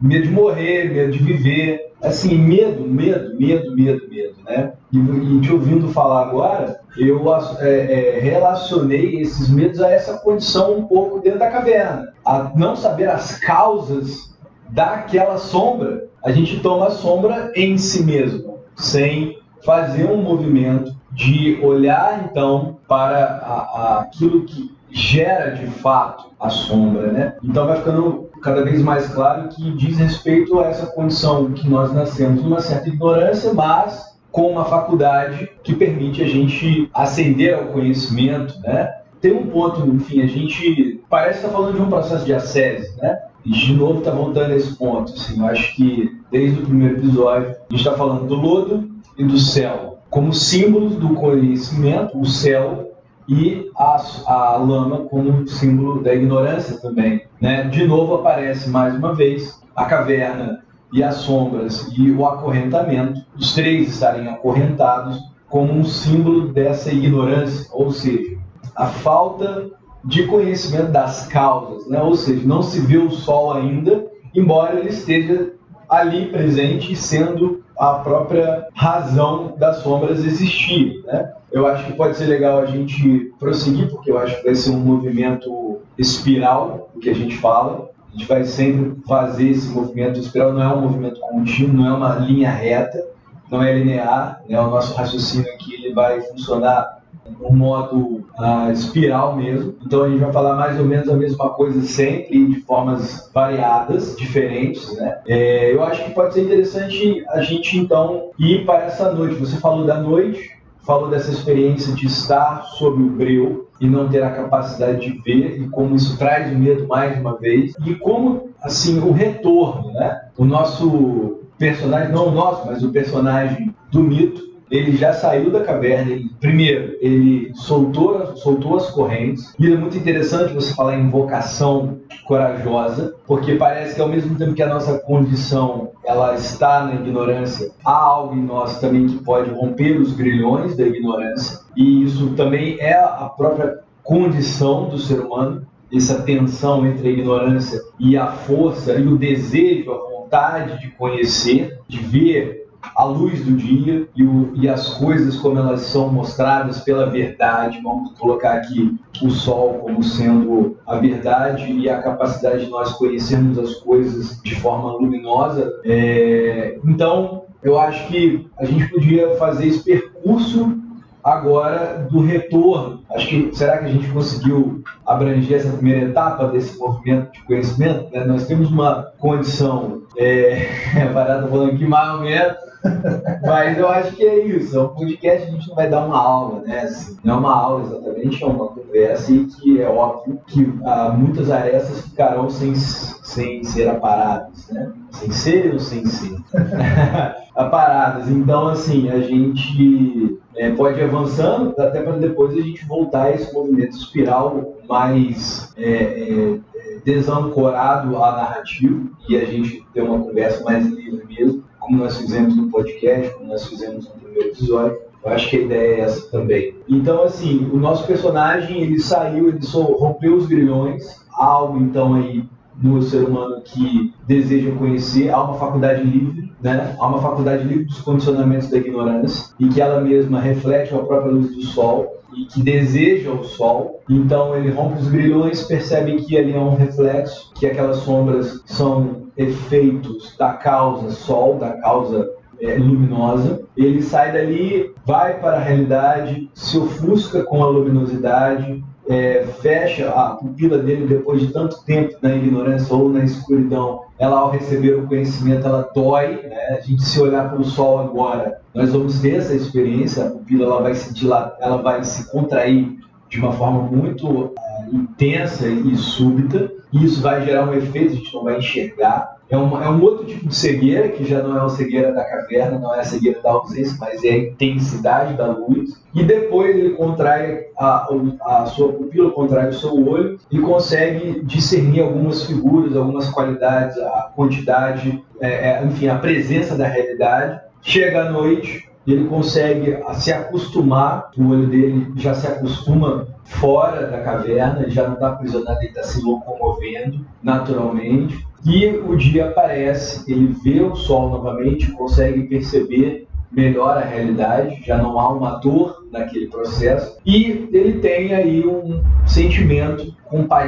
Speaker 1: medo de morrer, medo de viver. Assim, medo, medo, medo, medo, medo, né? E, e te ouvindo falar agora, eu é, é, relacionei esses medos a essa condição um pouco dentro da caverna. A não saber as causas daquela sombra, a gente toma a sombra em si mesmo, sem fazer um movimento de olhar então para a, a, aquilo que gera de fato a sombra, né? Então vai ficando cada vez mais claro que diz respeito a essa condição que nós nascemos numa certa ignorância, mas com uma faculdade que permite a gente ascender ao conhecimento, né? Tem um ponto, enfim, a gente parece estar falando de um processo de ascese, né? E de novo está voltando a esse ponto. Assim, eu acho que desde o primeiro episódio a gente está falando do lodo e do céu como símbolos do conhecimento, o céu e a, a lama como símbolo da ignorância também. Né? De novo aparece mais uma vez a caverna e as sombras e o acorrentamento, os três estarem acorrentados como um símbolo dessa ignorância, ou seja, a falta de conhecimento das causas, né? ou seja, não se vê o sol ainda, embora ele esteja ali presente sendo a própria razão das sombras existir. Né? Eu acho que pode ser legal a gente prosseguir, porque eu acho que vai ser um movimento espiral, o que a gente fala. A gente vai sempre fazer esse movimento espiral, não é um movimento contínuo, não é uma linha reta, não é linear, né? o nosso raciocínio aqui ele vai funcionar um modo uh, espiral mesmo. Então a gente vai falar mais ou menos a mesma coisa sempre, de formas variadas, diferentes, né? É, eu acho que pode ser interessante a gente então ir para essa noite. Você falou da noite, falou dessa experiência de estar sob o breu e não ter a capacidade de ver e como isso traz o medo mais uma vez e como assim o retorno, né? O nosso personagem, não o nosso, mas o personagem do mito ele já saiu da caverna. Ele, primeiro, ele soltou, soltou as correntes. E é muito interessante você falar em vocação corajosa, porque parece que ao mesmo tempo que a nossa condição ela está na ignorância, há algo em nós também que pode romper os grilhões da ignorância. E isso também é a própria condição do ser humano, essa tensão entre a ignorância e a força e o desejo, a vontade de conhecer, de ver a luz do dia e, o, e, as coisas como elas são mostradas pela verdade. Vamos colocar aqui o sol como sendo a verdade e a capacidade de nós conhecermos as coisas de forma luminosa. É, então, eu acho que a gente podia fazer esse percurso agora do retorno. Acho que será que a gente conseguiu abranger essa primeira etapa desse movimento de conhecimento? Né? Nós temos uma condição, é, <laughs> a Varada falando aqui mais menos, <laughs> mas eu acho que é isso. É um podcast a gente não vai dar uma aula, né? Assim, não é uma aula exatamente, é uma conversa e que é óbvio que ah, muitas arestas ficarão sem, sem ser aparadas, né? Sem ser ou sem ser? <laughs> aparadas. Então, assim, a gente é, pode ir avançando até para depois a gente voltar a esse movimento espiral mais é, é, desancorado à narrativa e a gente ter uma conversa mais livre mesmo como nós fizemos no podcast, como nós fizemos no primeiro episódio. Eu acho que a ideia é essa também. Então, assim, o nosso personagem, ele saiu, ele só rompeu os grilhões, algo então aí no ser humano que deseja conhecer, há uma faculdade livre, né? há uma faculdade livre dos condicionamentos da ignorância e que ela mesma reflete a própria luz do sol e que deseja o sol. Então ele rompe os grilhões, percebe que ali é um reflexo, que aquelas sombras são efeitos da causa sol, da causa é, luminosa. Ele sai dali, vai para a realidade, se ofusca com a luminosidade, é, fecha a pupila dele depois de tanto tempo na ignorância ou na escuridão, ela ao receber o conhecimento, ela dói, né? A gente se olhar para o sol agora, nós vamos ter essa experiência, a pupila ela vai se dilatar, ela vai se contrair de uma forma muito uh, intensa e súbita, e isso vai gerar um efeito, a gente não vai enxergar, é, uma, é um outro tipo de cegueira, que já não é uma cegueira da caverna, não é a cegueira da ausência, mas é a intensidade da luz. E depois ele contrai a, a sua pupila, contrai o seu olho e consegue discernir algumas figuras, algumas qualidades, a quantidade, é, é, enfim, a presença da realidade. Chega à noite, ele consegue se acostumar, o olho dele já se acostuma fora da caverna, ele já não está aprisionado, ele está se locomovendo naturalmente. E o dia aparece, ele vê o sol novamente, consegue perceber melhor a realidade, já não há uma dor naquele processo, e ele tem aí um sentimento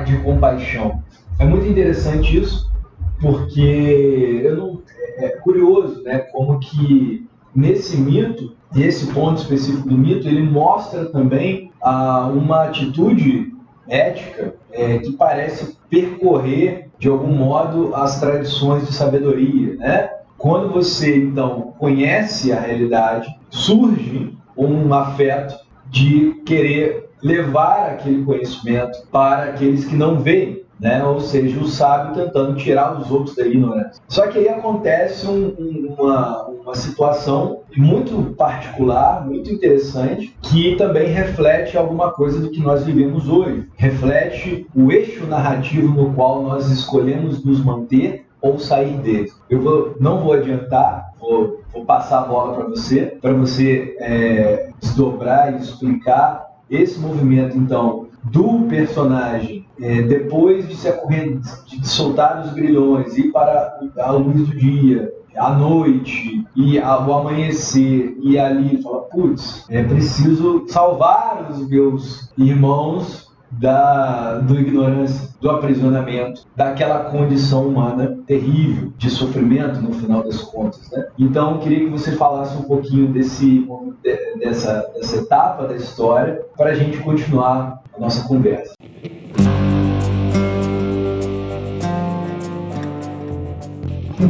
Speaker 1: de compaixão. É muito interessante isso, porque eu não, é curioso, né, como que nesse mito, esse ponto específico do mito, ele mostra também ah, uma atitude ética é, que parece percorrer de algum modo as tradições de sabedoria, né? Quando você então conhece a realidade, surge um afeto de querer levar aquele conhecimento para aqueles que não veem né? ou seja, o sábio tentando tirar os outros da ignorância. Só que aí acontece um, um, uma, uma situação muito particular, muito interessante, que também reflete alguma coisa do que nós vivemos hoje. Reflete o eixo narrativo no qual nós escolhemos nos manter ou sair dele. Eu vou, não vou adiantar, vou, vou passar a bola para você, para você é, desdobrar e explicar esse movimento, então, do personagem, é, depois de se de soltar os grilhões, ir para a luz do dia, à noite e ao amanhecer e ali fala, putz, é preciso salvar os meus irmãos da do ignorância, do aprisionamento, daquela condição humana terrível de sofrimento no final das contas, né? Então, queria que você falasse um pouquinho desse dessa, dessa etapa da história para a gente continuar a nossa conversa.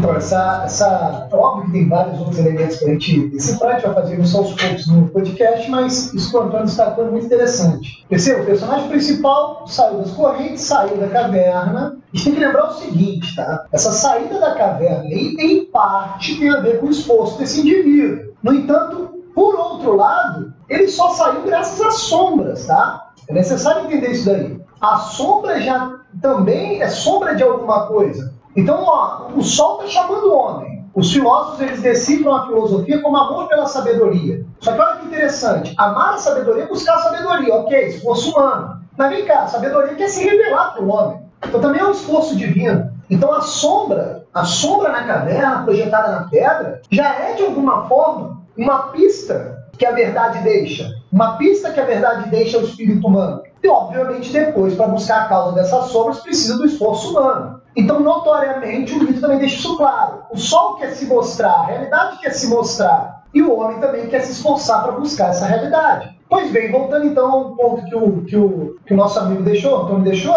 Speaker 2: Então, essa, essa, óbvio que tem vários outros elementos para a gente decifrar, a gente vai fazer isso aos poucos no podcast, mas isso que o Antônio destacou é muito interessante. Perceba, o personagem principal saiu das correntes, saiu da caverna. A gente tem que lembrar o seguinte, tá? Essa saída da caverna aí, em parte, tem a ver com o esforço desse indivíduo. No entanto, por outro lado, ele só saiu graças às sombras, tá? É necessário entender isso daí. A sombra já também é sombra de alguma coisa. Então, ó, o sol está chamando o homem. Os filósofos eles decifram a filosofia como amor pela sabedoria. Só que olha que interessante: amar a sabedoria é buscar a sabedoria, ok, esforço humano. Mas vem cá, a sabedoria quer se revelar para o homem. Então também é um esforço divino. Então a sombra, a sombra na caverna, projetada na pedra, já é de alguma forma uma pista que a verdade deixa. Uma pista que a verdade deixa ao espírito humano. E, obviamente, depois, para buscar a causa dessas sombras, precisa do esforço humano. Então, notoriamente, o mito também deixa isso claro. O sol quer se mostrar, a realidade quer se mostrar. E o homem também quer se esforçar para buscar essa realidade. Pois bem, voltando então ao ponto que o, que o, que o nosso amigo deixou, Antônio deixou,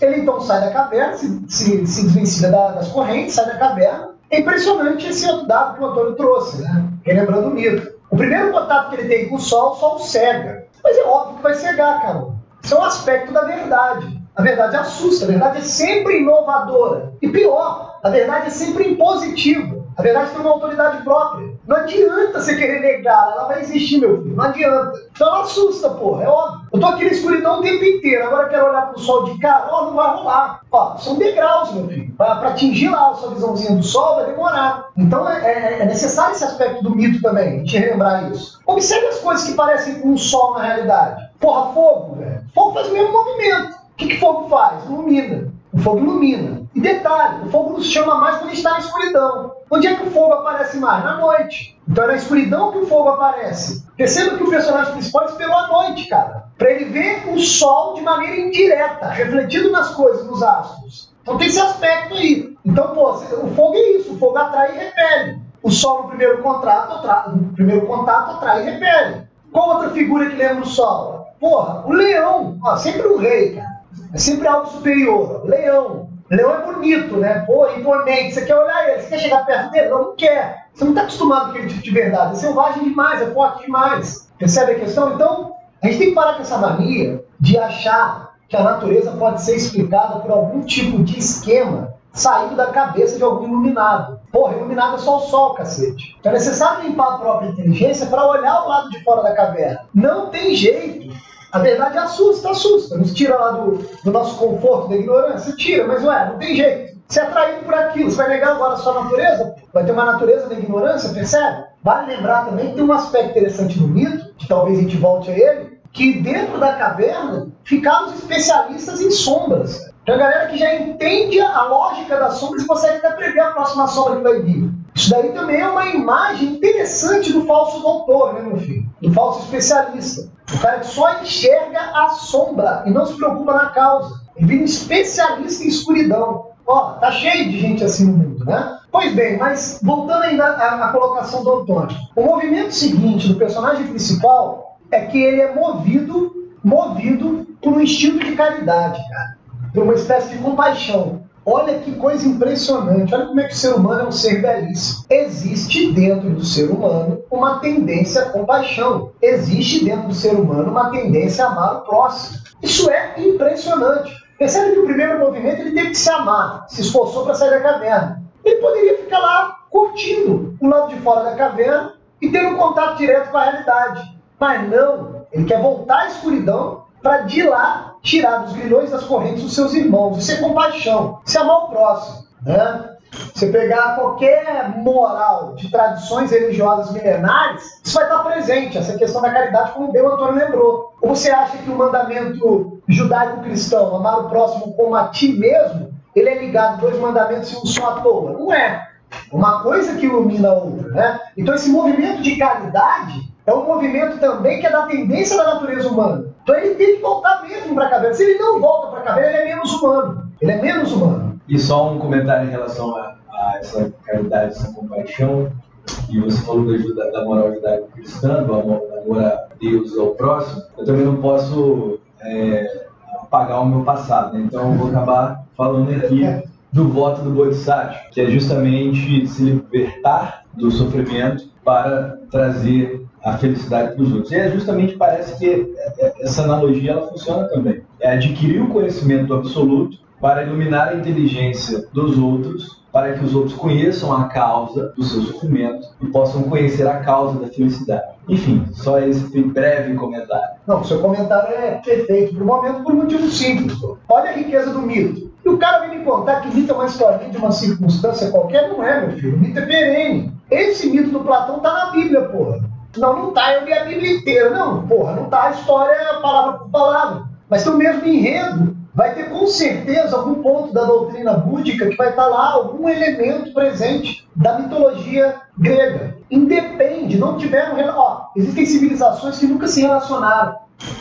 Speaker 2: ele então sai da caverna, se, se, se desvencilha das correntes, sai da caverna. É impressionante esse dado que o Antônio trouxe, né? relembrando o mito. O primeiro contato que ele tem com o sol, o sol cega. Mas é óbvio que vai cegar, cara. Isso é um aspecto da verdade. A verdade assusta, a verdade é sempre inovadora. E pior, a verdade é sempre impositiva. A verdade tem uma autoridade própria. Não adianta você querer negar, ela vai existir, meu filho. Não adianta. Então ela assusta, porra, é óbvio. Eu tô aqui na escuridão o tempo inteiro, agora eu quero olhar pro sol de cara, ó, não vai rolar. Ó, são degraus, meu filho. Pra, pra atingir lá a sua visãozinha do sol vai demorar. Então é, é, é necessário esse aspecto do mito também, de relembrar isso. Observe as coisas que parecem com o sol na realidade. Porra, fogo, velho. Fogo faz o mesmo movimento. O que, que fogo faz? Ilumina. O fogo ilumina. E detalhe, o fogo nos chama mais quando está na escuridão. Onde é que o fogo aparece mais? Na noite. Então é na escuridão que o fogo aparece. Perceba que o personagem principal esperou a noite, cara. Para ele ver o sol de maneira indireta, refletido nas coisas, nos astros. Então tem esse aspecto aí. Então, pô, o fogo é isso, o fogo atrai e repele. O sol no primeiro contrato, atrai, no primeiro contato atrai e repele. Qual outra figura que lembra o sol? Porra, o leão. Ó, sempre o rei, cara. É sempre algo superior. Leão. Leão é bonito, né? Pô, imponente. Você quer olhar ele, você quer chegar perto dele? Não, não quer. Você não está acostumado com aquele tipo de verdade. É selvagem demais, é forte demais. Percebe a questão? Então, a gente tem que parar com essa mania de achar que a natureza pode ser explicada por algum tipo de esquema saído da cabeça de algum iluminado. Porra, iluminado é só o sol, cacete. Então é necessário limpar a própria inteligência para olhar o lado de fora da caverna. Não tem jeito. A verdade assusta, assusta. Nos tira lá do, do nosso conforto, da ignorância, tira, mas ué, não tem jeito. Ser atraído por aquilo. Você vai negar agora a sua natureza? Vai ter uma natureza da ignorância, percebe? Vale lembrar também que tem um aspecto interessante no mito, que talvez a gente volte a ele, que dentro da caverna ficaram os especialistas em sombras. Tem a galera que já entende a lógica das sombras e consegue até prever a próxima sombra que vai vir. Isso daí também é uma imagem interessante do falso doutor, né, meu filho? Do falso especialista. O cara que só enxerga a sombra e não se preocupa na causa. Ele vira um especialista em escuridão. Ó, tá cheio de gente assim no mundo, né? Pois bem, mas voltando ainda à, à colocação do Antônio. O movimento seguinte do personagem principal é que ele é movido, movido por um instinto de caridade, cara. Por uma espécie de compaixão. Olha que coisa impressionante. Olha como é que o ser humano é um ser belíssimo. Existe dentro do ser humano uma tendência à compaixão. Existe dentro do ser humano uma tendência a amar o próximo. Isso é impressionante. Percebe que o primeiro movimento ele teve que se amar, se esforçou para sair da caverna. Ele poderia ficar lá curtindo o lado de fora da caverna e ter um contato direto com a realidade. Mas não, ele quer voltar à escuridão para de lá tirar dos grilhões das correntes os seus irmãos. Isso é compaixão, isso é amar o próximo. Né? Você pegar qualquer moral de tradições religiosas milenares, isso vai estar presente, essa questão da caridade, como bem o Antônio lembrou. Ou você acha que o mandamento judaico-cristão, amar o próximo como a ti mesmo, ele é ligado a dois mandamentos e um só à toa? Não é. Uma coisa que ilumina a outra, né? Então esse movimento de caridade é um movimento também que é da tendência da natureza humana. Então ele tem que voltar mesmo para a caverna. Se ele não volta para a caverna, ele é menos humano. Ele é menos humano.
Speaker 1: E só um comentário em relação a, a essa caridade, essa compaixão. E você falou da, da judaico-cristã, do amor, amor a Deus e ao próximo. Eu também não posso é, apagar o meu passado, né? então eu vou acabar falando aqui do voto do Bodhisattva, que é justamente se libertar do sofrimento para trazer a felicidade para os outros. E é justamente parece que essa analogia ela funciona também. É adquirir o conhecimento absoluto para iluminar a inteligência dos outros, para que os outros conheçam a causa do seu sofrimento e possam conhecer a causa da felicidade. Enfim, só esse breve comentário.
Speaker 2: Não, seu comentário é perfeito para o momento por um motivo simples. Olha a riqueza do mito. E o cara vem me contar que mito é uma historinha de uma circunstância qualquer, não é, meu filho. O mito é perene. Esse mito do Platão tá na Bíblia, porra. Não, não tá, eu li a Bíblia inteira. Não, porra, não tá a história palavra por palavra. Mas tem o mesmo enredo vai ter com certeza algum ponto da doutrina búdica que vai estar lá, algum elemento presente da mitologia grega. Independe, não tiveram. Ó, existem civilizações que nunca se relacionaram.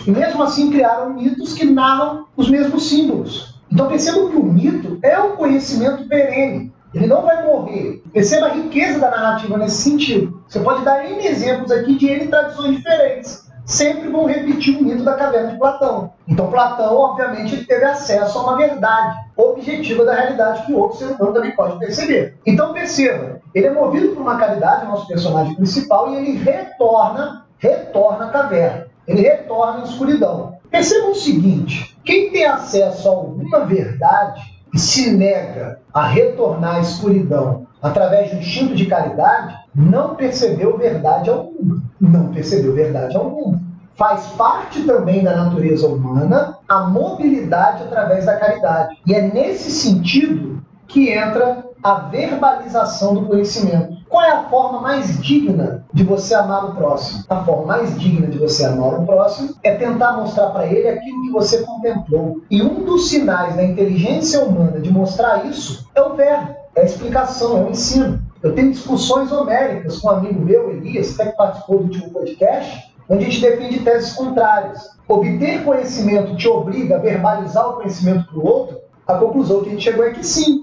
Speaker 2: E mesmo assim criaram mitos que narram os mesmos símbolos. Então percebam que o mito é um conhecimento perene. Ele não vai morrer. Perceba a riqueza da narrativa nesse sentido. Você pode dar N exemplos aqui de N tradições diferentes sempre vão repetir o mito da caverna de Platão. Então, Platão, obviamente, ele teve acesso a uma verdade objetiva da realidade que outro ser humano também pode perceber. Então, perceba, ele é movido por uma caridade, nosso personagem principal, e ele retorna, retorna à caverna. Ele retorna à escuridão. Perceba o seguinte: quem tem acesso a alguma verdade e se nega a retornar à escuridão através um instinto de caridade, não percebeu verdade alguma. Não percebeu verdade alguma. Faz parte também da natureza humana a mobilidade através da caridade. E é nesse sentido que entra a verbalização do conhecimento. Qual é a forma mais digna de você amar o próximo? A forma mais digna de você amar o próximo é tentar mostrar para ele aquilo que você contemplou. E um dos sinais da inteligência humana de mostrar isso é o verbo, é a explicação, é o ensino. Eu tenho discussões homéricas com um amigo meu, Elias, até que participou do último podcast, onde a gente defende teses contrárias. Obter conhecimento te obriga a verbalizar o conhecimento para o outro? A conclusão que a gente chegou é que sim.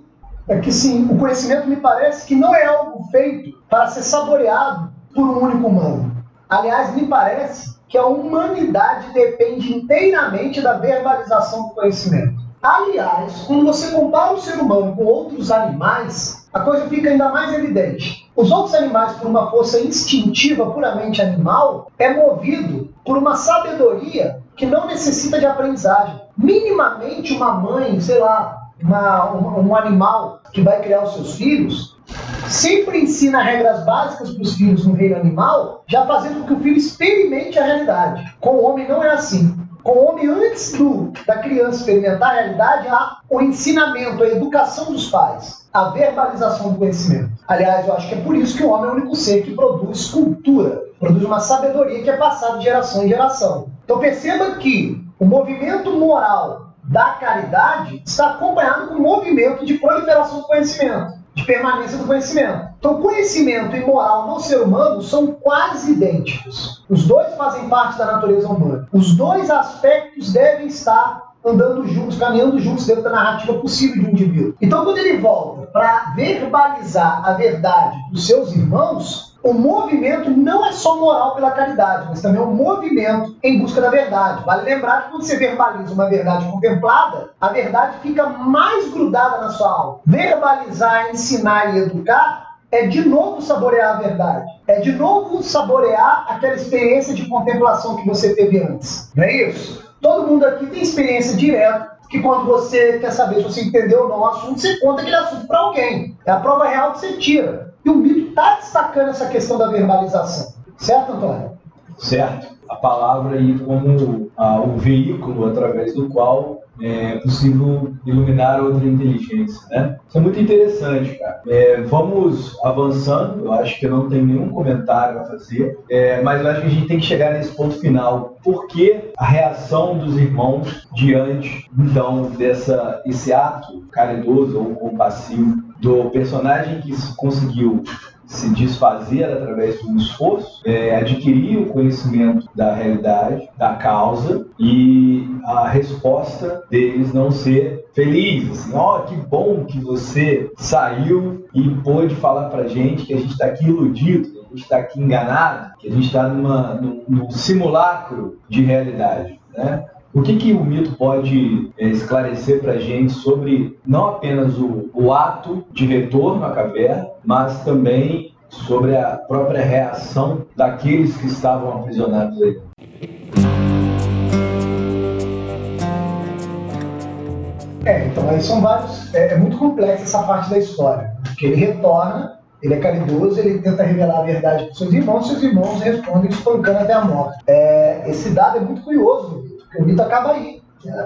Speaker 2: É que sim, o conhecimento me parece que não é algo feito para ser saboreado por um único humano. Aliás, me parece que a humanidade depende inteiramente da verbalização do conhecimento. Aliás, quando você compara o ser humano com outros animais, a coisa fica ainda mais evidente. Os outros animais, por uma força instintiva puramente animal, é movido por uma sabedoria que não necessita de aprendizagem. Minimamente uma mãe, sei lá, uma, um, um animal que vai criar os seus filhos, sempre ensina regras básicas para os filhos no reino animal, já fazendo com que o filho experimente a realidade. Com o homem não é assim. Com o homem, antes do, da criança experimentar a realidade, há o ensinamento, a educação dos pais, a verbalização do conhecimento. Aliás, eu acho que é por isso que o homem é o único ser que produz cultura, produz uma sabedoria que é passada de geração em geração. Então perceba que o movimento moral da caridade está acompanhado com o movimento de proliferação do conhecimento de permanência do conhecimento. Então, conhecimento e moral no ser humano são quase idênticos. Os dois fazem parte da natureza humana. Os dois aspectos devem estar andando juntos, caminhando juntos dentro da narrativa possível de um indivíduo. Então, quando ele volta para verbalizar a verdade dos seus irmãos, o movimento não é só moral pela caridade, mas também é um movimento em busca da verdade. Vale lembrar que quando você verbaliza uma verdade contemplada, a verdade fica mais grudada na sua alma. Verbalizar, ensinar e educar é de novo saborear a verdade. É de novo saborear aquela experiência de contemplação que você teve antes. Não é isso? Todo mundo aqui tem experiência direta que quando você quer saber se você entendeu ou não o assunto, você conta aquele assunto para alguém. É a prova real que você tira. E o mito está destacando essa questão da verbalização. Certo, Antônio?
Speaker 1: Certo. A palavra aí como ah, o veículo através do qual é possível iluminar outra inteligência, né? Isso é muito interessante, cara. É, vamos avançando, eu acho que eu não tenho nenhum comentário a fazer, é, mas eu acho que a gente tem que chegar nesse ponto final. Por que a reação dos irmãos diante, então, dessa, esse ato caridoso ou compassivo do personagem que conseguiu se desfazer através de um esforço, é, adquirir o conhecimento da realidade, da causa e a resposta deles não ser feliz, assim, ó, oh, que bom que você saiu e pôde falar pra gente que a gente está aqui iludido, que a gente está aqui enganado, que a gente está num, num simulacro de realidade, né? O que, que o mito pode é, esclarecer para a gente sobre não apenas o, o ato de retorno à caverna, mas também sobre a própria reação daqueles que estavam aprisionados aí?
Speaker 2: É, então aí são vários. É, é muito complexa essa parte da história, porque ele retorna ele é caridoso, ele tenta revelar a verdade para seus irmãos, seus irmãos respondem espancando até a morte. É, esse dado é muito curioso o mito acaba aí.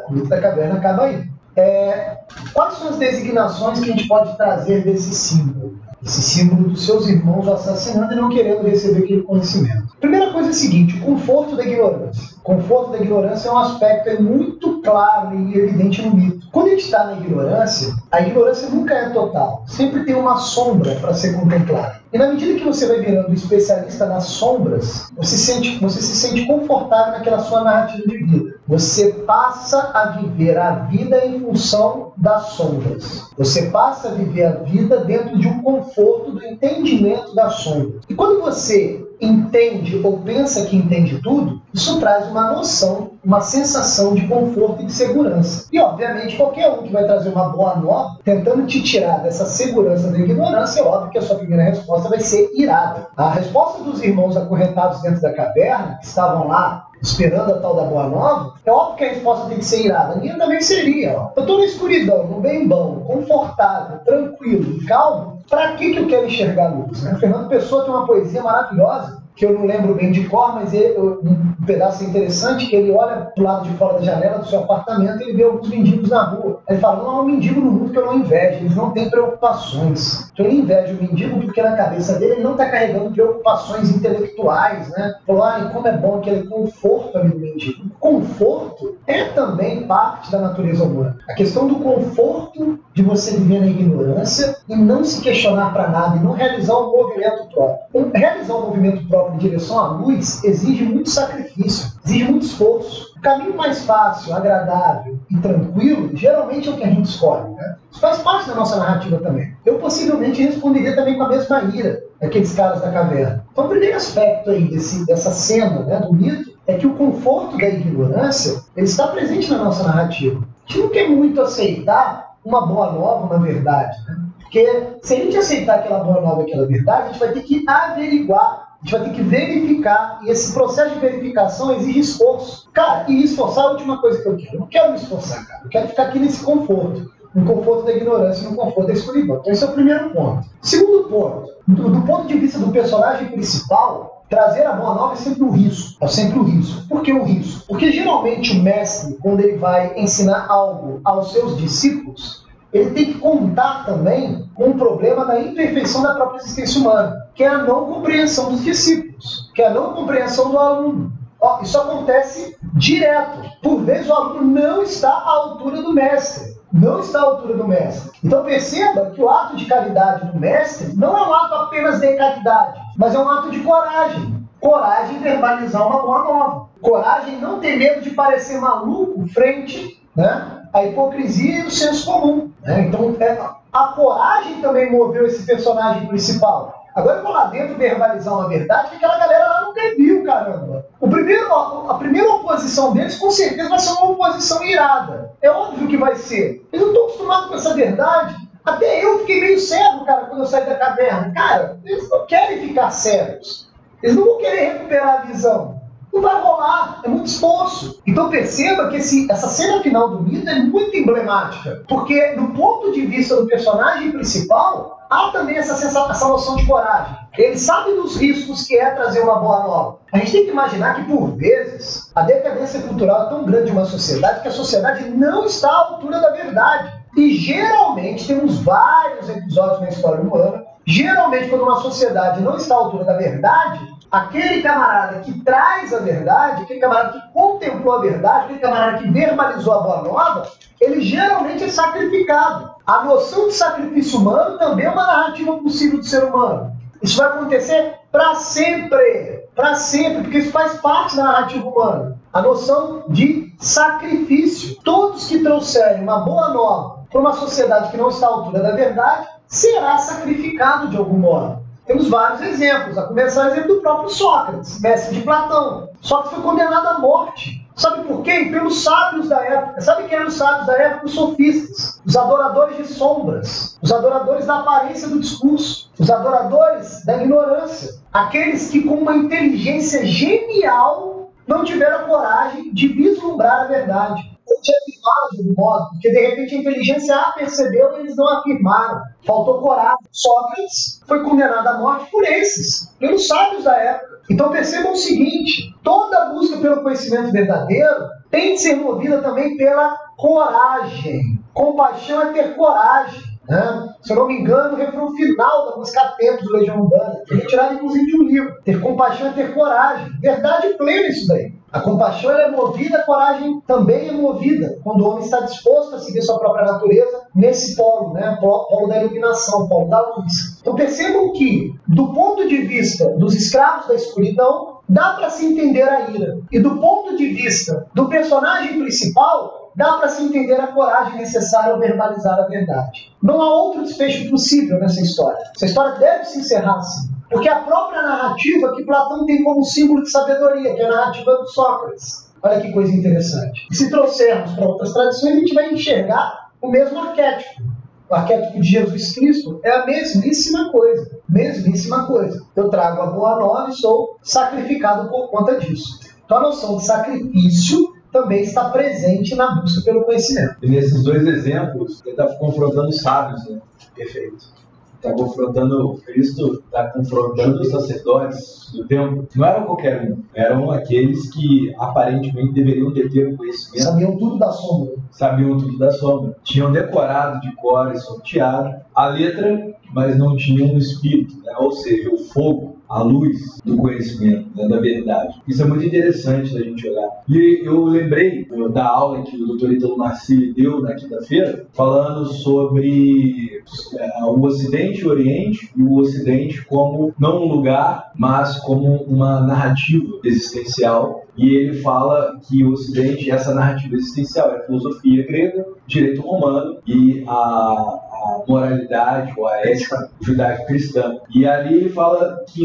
Speaker 2: O mito da caverna acaba aí. É, quais são as designações que a gente pode trazer desse símbolo? Esse símbolo dos seus irmãos assassinando e não querendo receber aquele conhecimento. Primeira coisa é a seguinte: o conforto da ignorância. O conforto da ignorância é um aspecto muito claro e evidente no mito. Quando a gente está na ignorância, a ignorância nunca é total. Sempre tem uma sombra para ser contemplada. E na medida que você vai virando especialista nas sombras, você, sente, você se sente confortável naquela sua narrativa de vida. Você passa a viver a vida em função das sombras. Você passa a viver a vida dentro de um conforto do entendimento das sombras. E quando você entende ou pensa que entende tudo, isso traz uma noção, uma sensação de conforto e de segurança. E, obviamente, qualquer um que vai trazer uma boa nova, tentando te tirar dessa segurança da ignorância, é óbvio que a sua primeira resposta vai ser irada. A resposta dos irmãos acorrentados dentro da caverna, que estavam lá esperando a tal da boa nova, é óbvio que a resposta tem que ser irada. A minha também seria. Ó. Eu estou na escuridão, no bem bom, confortável, tranquilo, calmo. Para que, que eu quero enxergar luz? Né? Fernando Pessoa tem uma poesia maravilhosa que eu não lembro bem de cor, mas ele, um pedaço interessante que ele olha pro lado de fora da janela do seu apartamento e ele vê alguns mendigos na rua. Ele fala, não há um mendigo no mundo que eu não invejo, eles não têm preocupações. Então ele inveja o mendigo porque na cabeça dele ele não está carregando preocupações intelectuais, né? Falar, ah, como é bom aquele conforto ali do mendigo. Conforto é também parte da natureza humana. A questão do conforto de você viver na ignorância e não se questionar para nada e não realizar um movimento próprio. Realizar um movimento próprio em direção à luz exige muito sacrifício, exige muito esforço. O caminho mais fácil, agradável e tranquilo, geralmente é o que a gente escolhe. Né? Isso faz parte da nossa narrativa também. Eu possivelmente responderia também com a mesma ira daqueles caras da caverna. Então, o primeiro aspecto aí desse, dessa cena né, do mito é que o conforto da ignorância ele está presente na nossa narrativa. A gente não quer muito aceitar uma boa nova, uma verdade. Né? Porque se a gente aceitar aquela boa nova, aquela verdade, a gente vai ter que averiguar a gente vai ter que verificar, e esse processo de verificação exige esforço. Cara, e esforçar é a última coisa que eu quero. Eu não quero me esforçar, cara. Eu quero ficar aqui nesse conforto. no conforto da ignorância, no conforto da escuridão. Então, esse é o primeiro ponto. Segundo ponto, do, do ponto de vista do personagem principal, trazer a boa nova é sempre um risco. É sempre um risco. Por que um risco? Porque geralmente o mestre, quando ele vai ensinar algo aos seus discípulos, ele tem que contar também com um problema da imperfeição da própria existência humana, que é a não compreensão dos discípulos, que é a não compreensão do aluno. Ó, isso acontece direto. Por vezes o aluno não está à altura do mestre. Não está à altura do mestre. Então perceba que o ato de caridade do mestre não é um ato apenas de caridade, mas é um ato de coragem. Coragem em verbalizar uma boa nova. Coragem em não ter medo de parecer maluco frente né, à hipocrisia e o senso comum. Né? Então é, a coragem também moveu esse personagem principal. Agora eu vou lá dentro verbalizar uma verdade que aquela galera lá nunca viu, caramba. O primeiro, a primeira oposição deles com certeza vai ser uma oposição irada. É óbvio que vai ser. Eles não estão acostumados com essa verdade. Até eu fiquei meio cego, cara, quando eu saí da caverna. Cara, eles não querem ficar cegos. Eles não vão querer recuperar a visão. Não vai rolar, é muito esforço. Então perceba que esse, essa cena final do mito é muito emblemática. Porque, do ponto de vista do personagem principal, há também essa, sensação, essa noção de coragem. Ele sabe dos riscos que é trazer uma boa nova. A gente tem que imaginar que, por vezes, a decadência cultural é tão grande de uma sociedade que a sociedade não está à altura da verdade. E geralmente temos vários episódios na história humana. Geralmente, quando uma sociedade não está à altura da verdade, aquele camarada que traz a verdade, aquele camarada que contemplou a verdade, aquele camarada que verbalizou a boa nova, ele geralmente é sacrificado. A noção de sacrifício humano também é uma narrativa possível do ser humano. Isso vai acontecer para sempre, para sempre, porque isso faz parte da narrativa humana. A noção de sacrifício. Todos que trouxerem uma boa nova para uma sociedade que não está à altura da verdade, será sacrificado de algum modo. Temos vários exemplos, a começar o exemplo do próprio Sócrates, mestre de Platão. Sócrates foi condenado à morte. Sabe por quê? Pelos sábios da época. Sabe quem eram os sábios da época? Os sofistas, os adoradores de sombras, os adoradores da aparência do discurso, os adoradores da ignorância. Aqueles que, com uma inteligência genial, não tiveram coragem de vislumbrar a verdade te afirmaram de algum modo, porque de repente a inteligência a percebeu e eles não afirmaram. Faltou coragem. Sócrates foi condenado à morte por esses, pelos sábios da época. Então percebam o seguinte: toda busca pelo conhecimento verdadeiro tem de ser movida também pela coragem. Compaixão é ter coragem. Né? Se eu não me engano, o refrão final da música Tempos do Legião Urbana, foi retirado inclusive de um livro. Ter compaixão é ter coragem. Verdade plena isso daí. A compaixão é movida, a coragem também é movida, quando o homem está disposto a seguir sua própria natureza nesse polo, né? polo da iluminação, polo da luz. Então percebam que, do ponto de vista dos escravos da escuridão, dá para se entender a ira. E do ponto de vista do personagem principal, dá para se entender a coragem necessária ao verbalizar a verdade. Não há outro desfecho possível nessa história. Essa história deve se encerrar assim. Porque a própria narrativa que Platão tem como símbolo de sabedoria, que é a narrativa do Sócrates. Olha que coisa interessante. E se trouxermos para outras tradições, a gente vai enxergar o mesmo arquétipo. O arquétipo de Jesus Cristo é a mesmíssima coisa. Mesmíssima coisa. Eu trago a boa nova e sou sacrificado por conta disso. Então a noção de sacrifício também está presente na busca pelo conhecimento.
Speaker 1: E nesses dois exemplos, ele está confrontando os sábios, né? Perfeito está confrontando, Cristo está confrontando os sacerdotes do templo. Não eram qualquer um, eram aqueles que aparentemente deveriam deter o conhecimento.
Speaker 2: Sabiam tudo da sombra.
Speaker 1: Sabiam tudo da sombra. Tinham decorado de cor e sorteado a letra, mas não tinham o espírito, né? ou seja, o fogo a luz do conhecimento, né, da verdade. Isso é muito interessante da gente olhar. E eu lembrei da aula que o Dr. Italo Marcilli deu na quinta-feira, falando sobre é, o Ocidente e o Oriente, e o Ocidente como não um lugar, mas como uma narrativa existencial e ele fala que o Ocidente, essa narrativa existencial, é filosofia grega, direito romano e a moralidade ou a ética judaico-cristã. E ali ele fala que,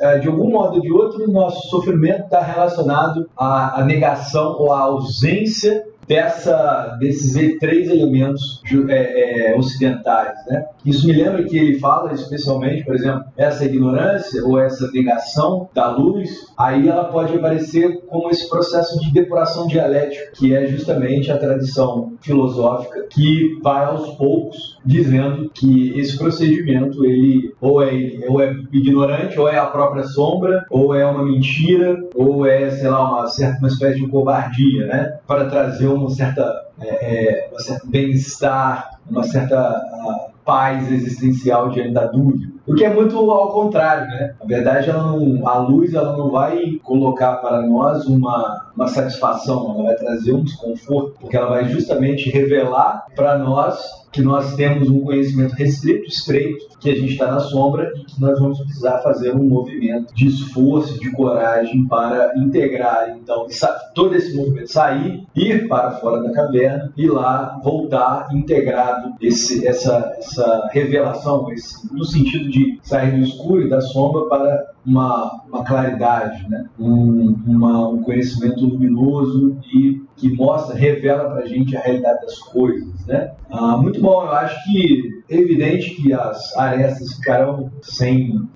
Speaker 1: é, de algum modo ou de outro, nosso sofrimento está relacionado à negação ou à ausência dessa, desses três elementos é, é, ocidentais. Né? Isso me lembra que ele fala especialmente, por exemplo, essa ignorância ou essa negação da luz, aí ela pode aparecer como esse processo de depuração dialética, que é justamente a tradição filosófica que vai aos poucos dizendo que esse procedimento ele ou é, ou é ignorante, ou é a própria sombra, ou é uma mentira, ou é, sei lá, uma certa uma espécie de covardia, né? Para trazer uma certa, é, é, uma certa bem-estar, uma certa paz existencial diante da dúvida. O que é muito ao contrário, né? Na verdade, ela não, a luz ela não vai colocar para nós uma, uma satisfação, ela vai trazer um desconforto, porque ela vai justamente revelar para nós que nós temos um conhecimento restrito, estreito, que a gente está na sombra e que nós vamos precisar fazer um movimento de esforço, de coragem para integrar, então, todo esse movimento, sair, ir para fora da caverna e lá voltar integrado esse, essa, essa revelação, esse, no sentido de sair do escuro e da sombra para uma, uma claridade, né? um, uma, um conhecimento luminoso e que mostra, revela para a gente a realidade das coisas. Né? Ah, muito bom, eu acho que é evidente que as arestas ficarão sem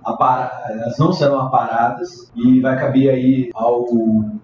Speaker 1: elas não serão aparadas e vai caber aí ao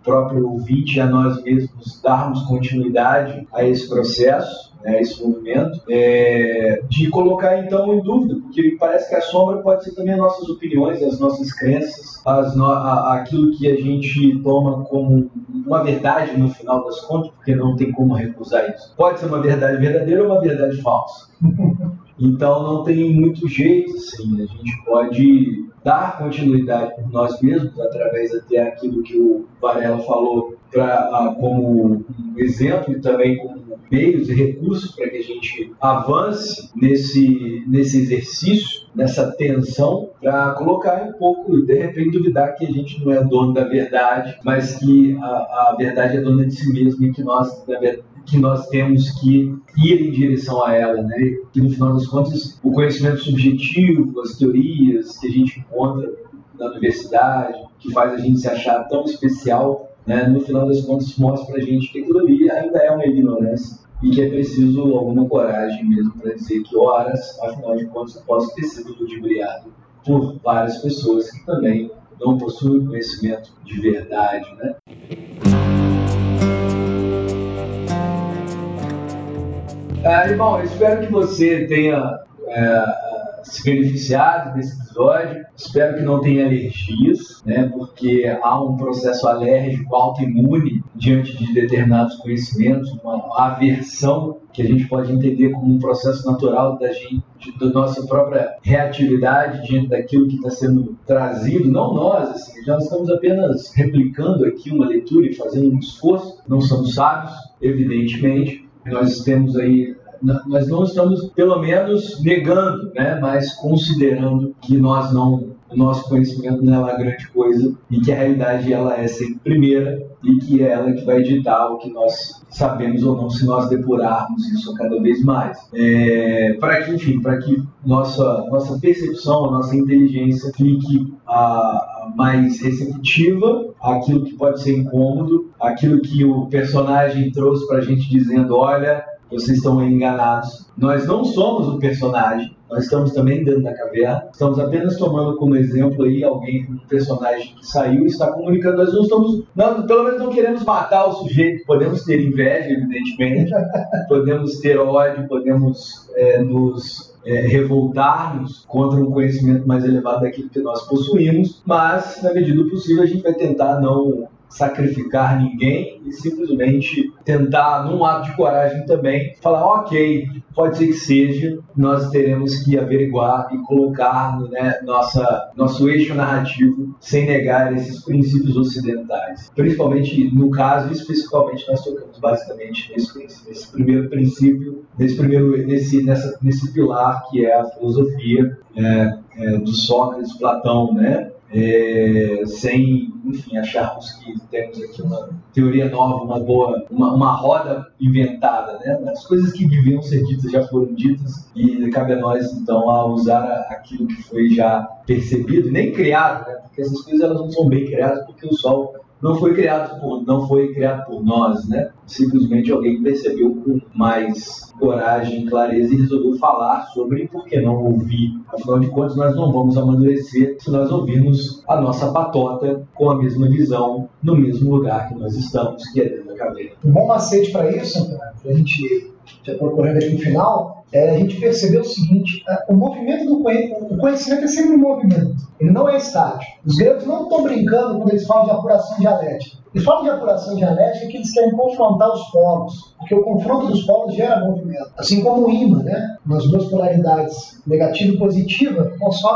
Speaker 1: próprio ouvinte, a nós mesmos, darmos continuidade a esse processo né, esse movimento, é, de colocar então em dúvida, porque parece que a sombra pode ser também as nossas opiniões, as nossas crenças, as no, a, aquilo que a gente toma como uma verdade no final das contas, porque não tem como recusar isso. Pode ser uma verdade verdadeira ou uma verdade falsa. <laughs> Então não tem muito jeito, assim, a gente pode dar continuidade por nós mesmos através até aquilo que o Varela falou pra, uh, como um exemplo e também como meios e recursos para que a gente avance nesse, nesse exercício, nessa tensão, para colocar um pouco de repente duvidar que a gente não é dono da verdade, mas que a, a verdade é dona de si mesmo e que nós, que nós temos que ir em direção a ela, né? Que no final das contas o conhecimento subjetivo, as teorias que a gente encontra na universidade, que faz a gente se achar tão especial né, no final das contas mostra para a gente que aquilo ali ainda é uma ignorância e que é preciso alguma coragem mesmo para dizer que horas, afinal de contas, eu posso ter sido ludibriado por várias pessoas que também não possuem conhecimento de verdade, né? Ah, bom, espero que você tenha é, se beneficiado desse episódio. Espero que não tenha alergias, né? Porque há um processo alérgico autoimune diante de determinados conhecimentos, uma aversão que a gente pode entender como um processo natural da gente, da nossa própria reatividade diante daquilo que está sendo trazido. Não nós, assim, já estamos apenas replicando aqui uma leitura e fazendo um esforço. Não somos sábios, evidentemente. Nós temos aí nós não estamos, pelo menos, negando, né, mas considerando que nós não, o nosso conhecimento não é grande coisa e que a realidade ela é sempre primeira e que é ela que vai ditar o que nós sabemos ou não se nós depurarmos isso cada vez mais. É, para que, enfim, para que nossa, nossa percepção, nossa inteligência fique a, mais receptiva àquilo que pode ser incômodo, aquilo que o personagem trouxe para a gente dizendo, olha, vocês estão enganados. Nós não somos o personagem, nós estamos também dentro da caverna. Estamos apenas tomando como exemplo aí alguém, um personagem que saiu e está comunicando. Nós não estamos, não, pelo menos não queremos matar o sujeito. Podemos ter inveja, evidentemente, <laughs> podemos ter ódio, podemos é, nos é, revoltar-nos contra um conhecimento mais elevado daquilo que nós possuímos, mas na medida do possível a gente vai tentar não sacrificar ninguém e simplesmente tentar, num ato de coragem também, falar: ok, pode ser que seja, nós teremos que averiguar e colocar né, nossa, nosso eixo narrativo sem negar esses princípios ocidentais. Principalmente, no caso, especificamente, nós tocamos basicamente nesse, nesse primeiro princípio, nesse, primeiro, nesse, nessa, nesse pilar que é a filosofia é, é, do Sócrates, Platão, né? É, sem, enfim, acharmos que temos aqui uma teoria nova, uma boa, uma, uma roda inventada, né? As coisas que deviam ser ditas já foram ditas e cabe a nós, então, a usar aquilo que foi já percebido, nem criado, né? Porque essas coisas elas não são bem criadas porque o Sol não foi criado por não foi criado por nós, né? Simplesmente alguém percebeu com mais coragem, clareza e resolveu falar sobre por que não ouvir. Afinal de contas, nós não vamos amadurecer se nós ouvirmos a nossa patota com a mesma visão no mesmo lugar que nós estamos, que é dentro da cadeia.
Speaker 2: Um bom macete para isso, para a gente já procurando aqui no final, é a gente percebeu o seguinte: o movimento do conhecimento, o conhecimento é sempre um movimento, ele não é estático. Os gregos não estão brincando quando eles falam de apuração dialética. Eles falam de apuração dialética que eles querem confrontar os polos, porque o confronto dos polos gera movimento. Assim como o imã, né? nas duas polaridades, negativa e positiva,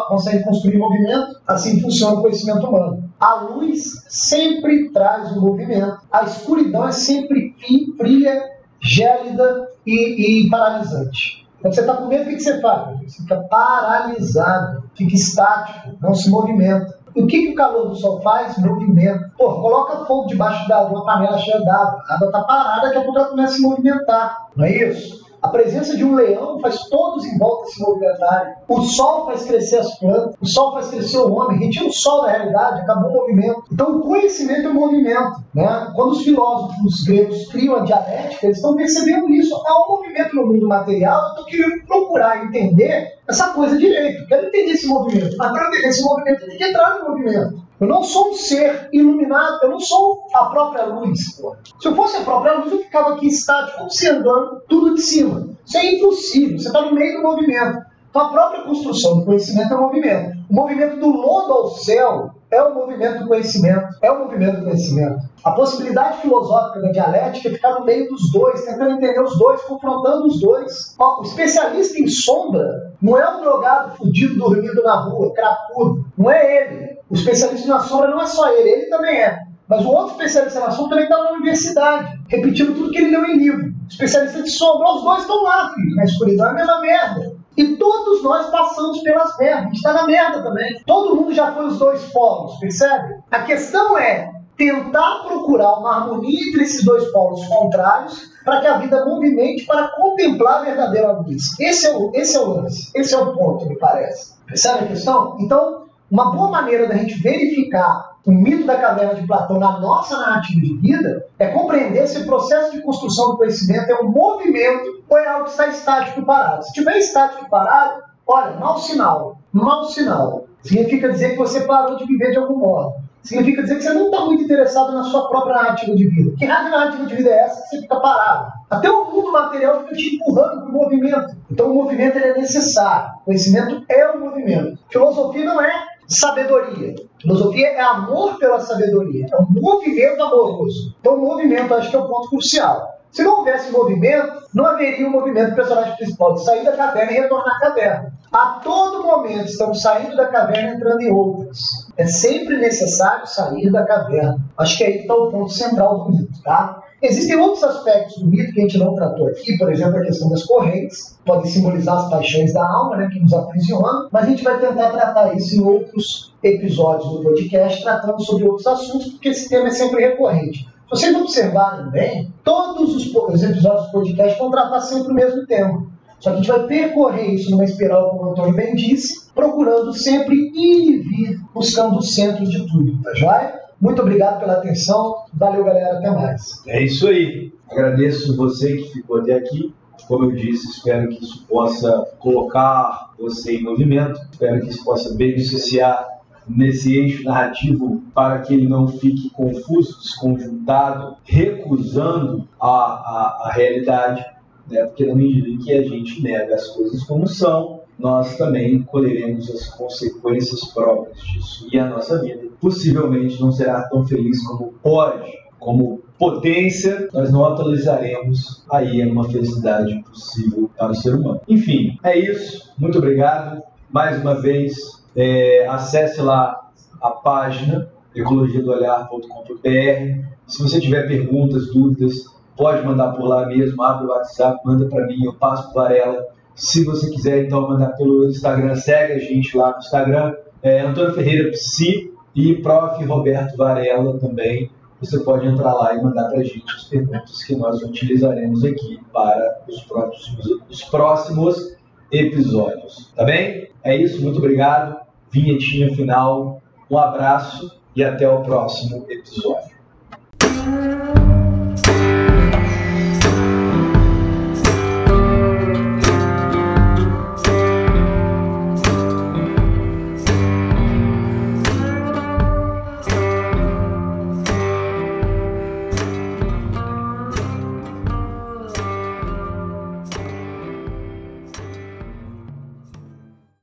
Speaker 2: consegue construir movimento, assim funciona o conhecimento humano. A luz sempre traz o movimento, a escuridão é sempre fria, gélida e, e paralisante. Quando você está com medo, o que, você faz? Você fica paralisado, fica estático, não se movimenta. E o que, que o calor do sol faz? Movimento. Pô, coloca fogo debaixo da, uma panela cheia d'água. A água está parada, daqui a pouco ela começa a se movimentar. Não é isso? A presença de um leão faz todos em volta se movimentarem. O sol faz crescer as plantas, o sol faz crescer o homem. Retira o sol da realidade, acabou o movimento. Então, o conhecimento é o movimento. Né? Quando os filósofos gregos criam a dialética, eles estão percebendo isso. Há um movimento no mundo material, estou querendo procurar entender essa coisa direito. Quero entender esse movimento. Mas para entender esse movimento, eu tenho que entrar no movimento. Eu não sou um ser iluminado, eu não sou a própria luz. Pô. Se eu fosse a própria luz, eu ficava aqui estático, observando tudo de cima. Isso é impossível, você está no meio do movimento. Então a própria construção do conhecimento é movimento. O movimento do lodo ao céu é o movimento do conhecimento. É o movimento do conhecimento. A possibilidade filosófica da dialética é ficar no meio dos dois, tentando entender os dois, confrontando os dois. Ó, o especialista em sombra não é um drogado fudido dormindo na rua, crapudo. Não é ele. O especialista na sombra não é só ele, ele também é. Mas o outro especialista na sombra também está na universidade, repetindo tudo que ele leu em livro. Especialista de sombra, os dois estão lá, filho. Na escuridão é a mesma merda. E todos nós passamos pelas merdas. A gente está na merda também. Todo mundo já foi os dois polos, percebe? A questão é tentar procurar uma harmonia entre esses dois polos contrários para que a vida movimente para contemplar a verdadeira luz. Esse é o, esse é o lance, esse é o ponto, me parece. Percebe a questão? Então, uma boa maneira da gente verificar o mito da caverna de Platão na nossa narrativa de vida é compreender se o processo de construção do conhecimento é um movimento ou é algo que está estático e parado. Se estiver estático e parado, olha, mau sinal. Mau sinal. Significa dizer que você parou de viver de algum modo. Significa dizer que você não está muito interessado na sua própria narrativa de vida. Que de narrativa de vida é essa que você fica parado? Até o mundo material fica te empurrando para o movimento. Então o movimento é necessário. O conhecimento é o movimento. Filosofia não é sabedoria. Filosofia é amor pela sabedoria, é um movimento amoroso. Então, o movimento acho que é o ponto crucial. Se não houvesse movimento, não haveria um movimento do personagem principal de sair da caverna e retornar à caverna. A todo momento estamos saindo da caverna e entrando em outras. É sempre necessário sair da caverna. Acho que aí está o ponto central do mito, tá? Existem outros aspectos do mito que a gente não tratou aqui, por exemplo, a questão das correntes, podem simbolizar as paixões da alma, né, que nos aprisionam, mas a gente vai tentar tratar isso em outros episódios do podcast, tratando sobre outros assuntos, porque esse tema é sempre recorrente. Se vocês observarem bem, todos os, os episódios do podcast vão tratar sempre o mesmo tema. Só que a gente vai percorrer isso numa espiral, como o Antônio bem disse, procurando sempre ir e vir, buscando o centro de tudo, tá joia? Muito obrigado pela atenção. Valeu, galera. Até mais.
Speaker 1: É isso aí. Agradeço você que ficou até aqui. Como eu disse, espero que isso possa colocar você em movimento. Espero que isso possa beneficiar nesse eixo narrativo para que ele não fique confuso, desconjuntado, recusando a, a, a realidade, né? porque na medida em que a gente nega as coisas como são, nós também colheremos as consequências próprias disso. E a nossa vida possivelmente não será tão feliz como pode, como potência, nós não atualizaremos aí uma felicidade possível para o ser humano. Enfim, é isso. Muito obrigado. Mais uma vez, é, acesse lá a página ecologiadoolhar.com.br. Se você tiver perguntas, dúvidas, pode mandar por lá mesmo, abre o WhatsApp, manda para mim, eu passo para ela se você quiser, então, mandar pelo Instagram, segue a gente lá no Instagram. É, Antônio Ferreira Psi e Prof. Roberto Varela também. Você pode entrar lá e mandar para a gente as perguntas que nós utilizaremos aqui para os próximos, os próximos episódios. Tá bem? É isso, muito obrigado. Vinhetinha final, um abraço e até o próximo episódio.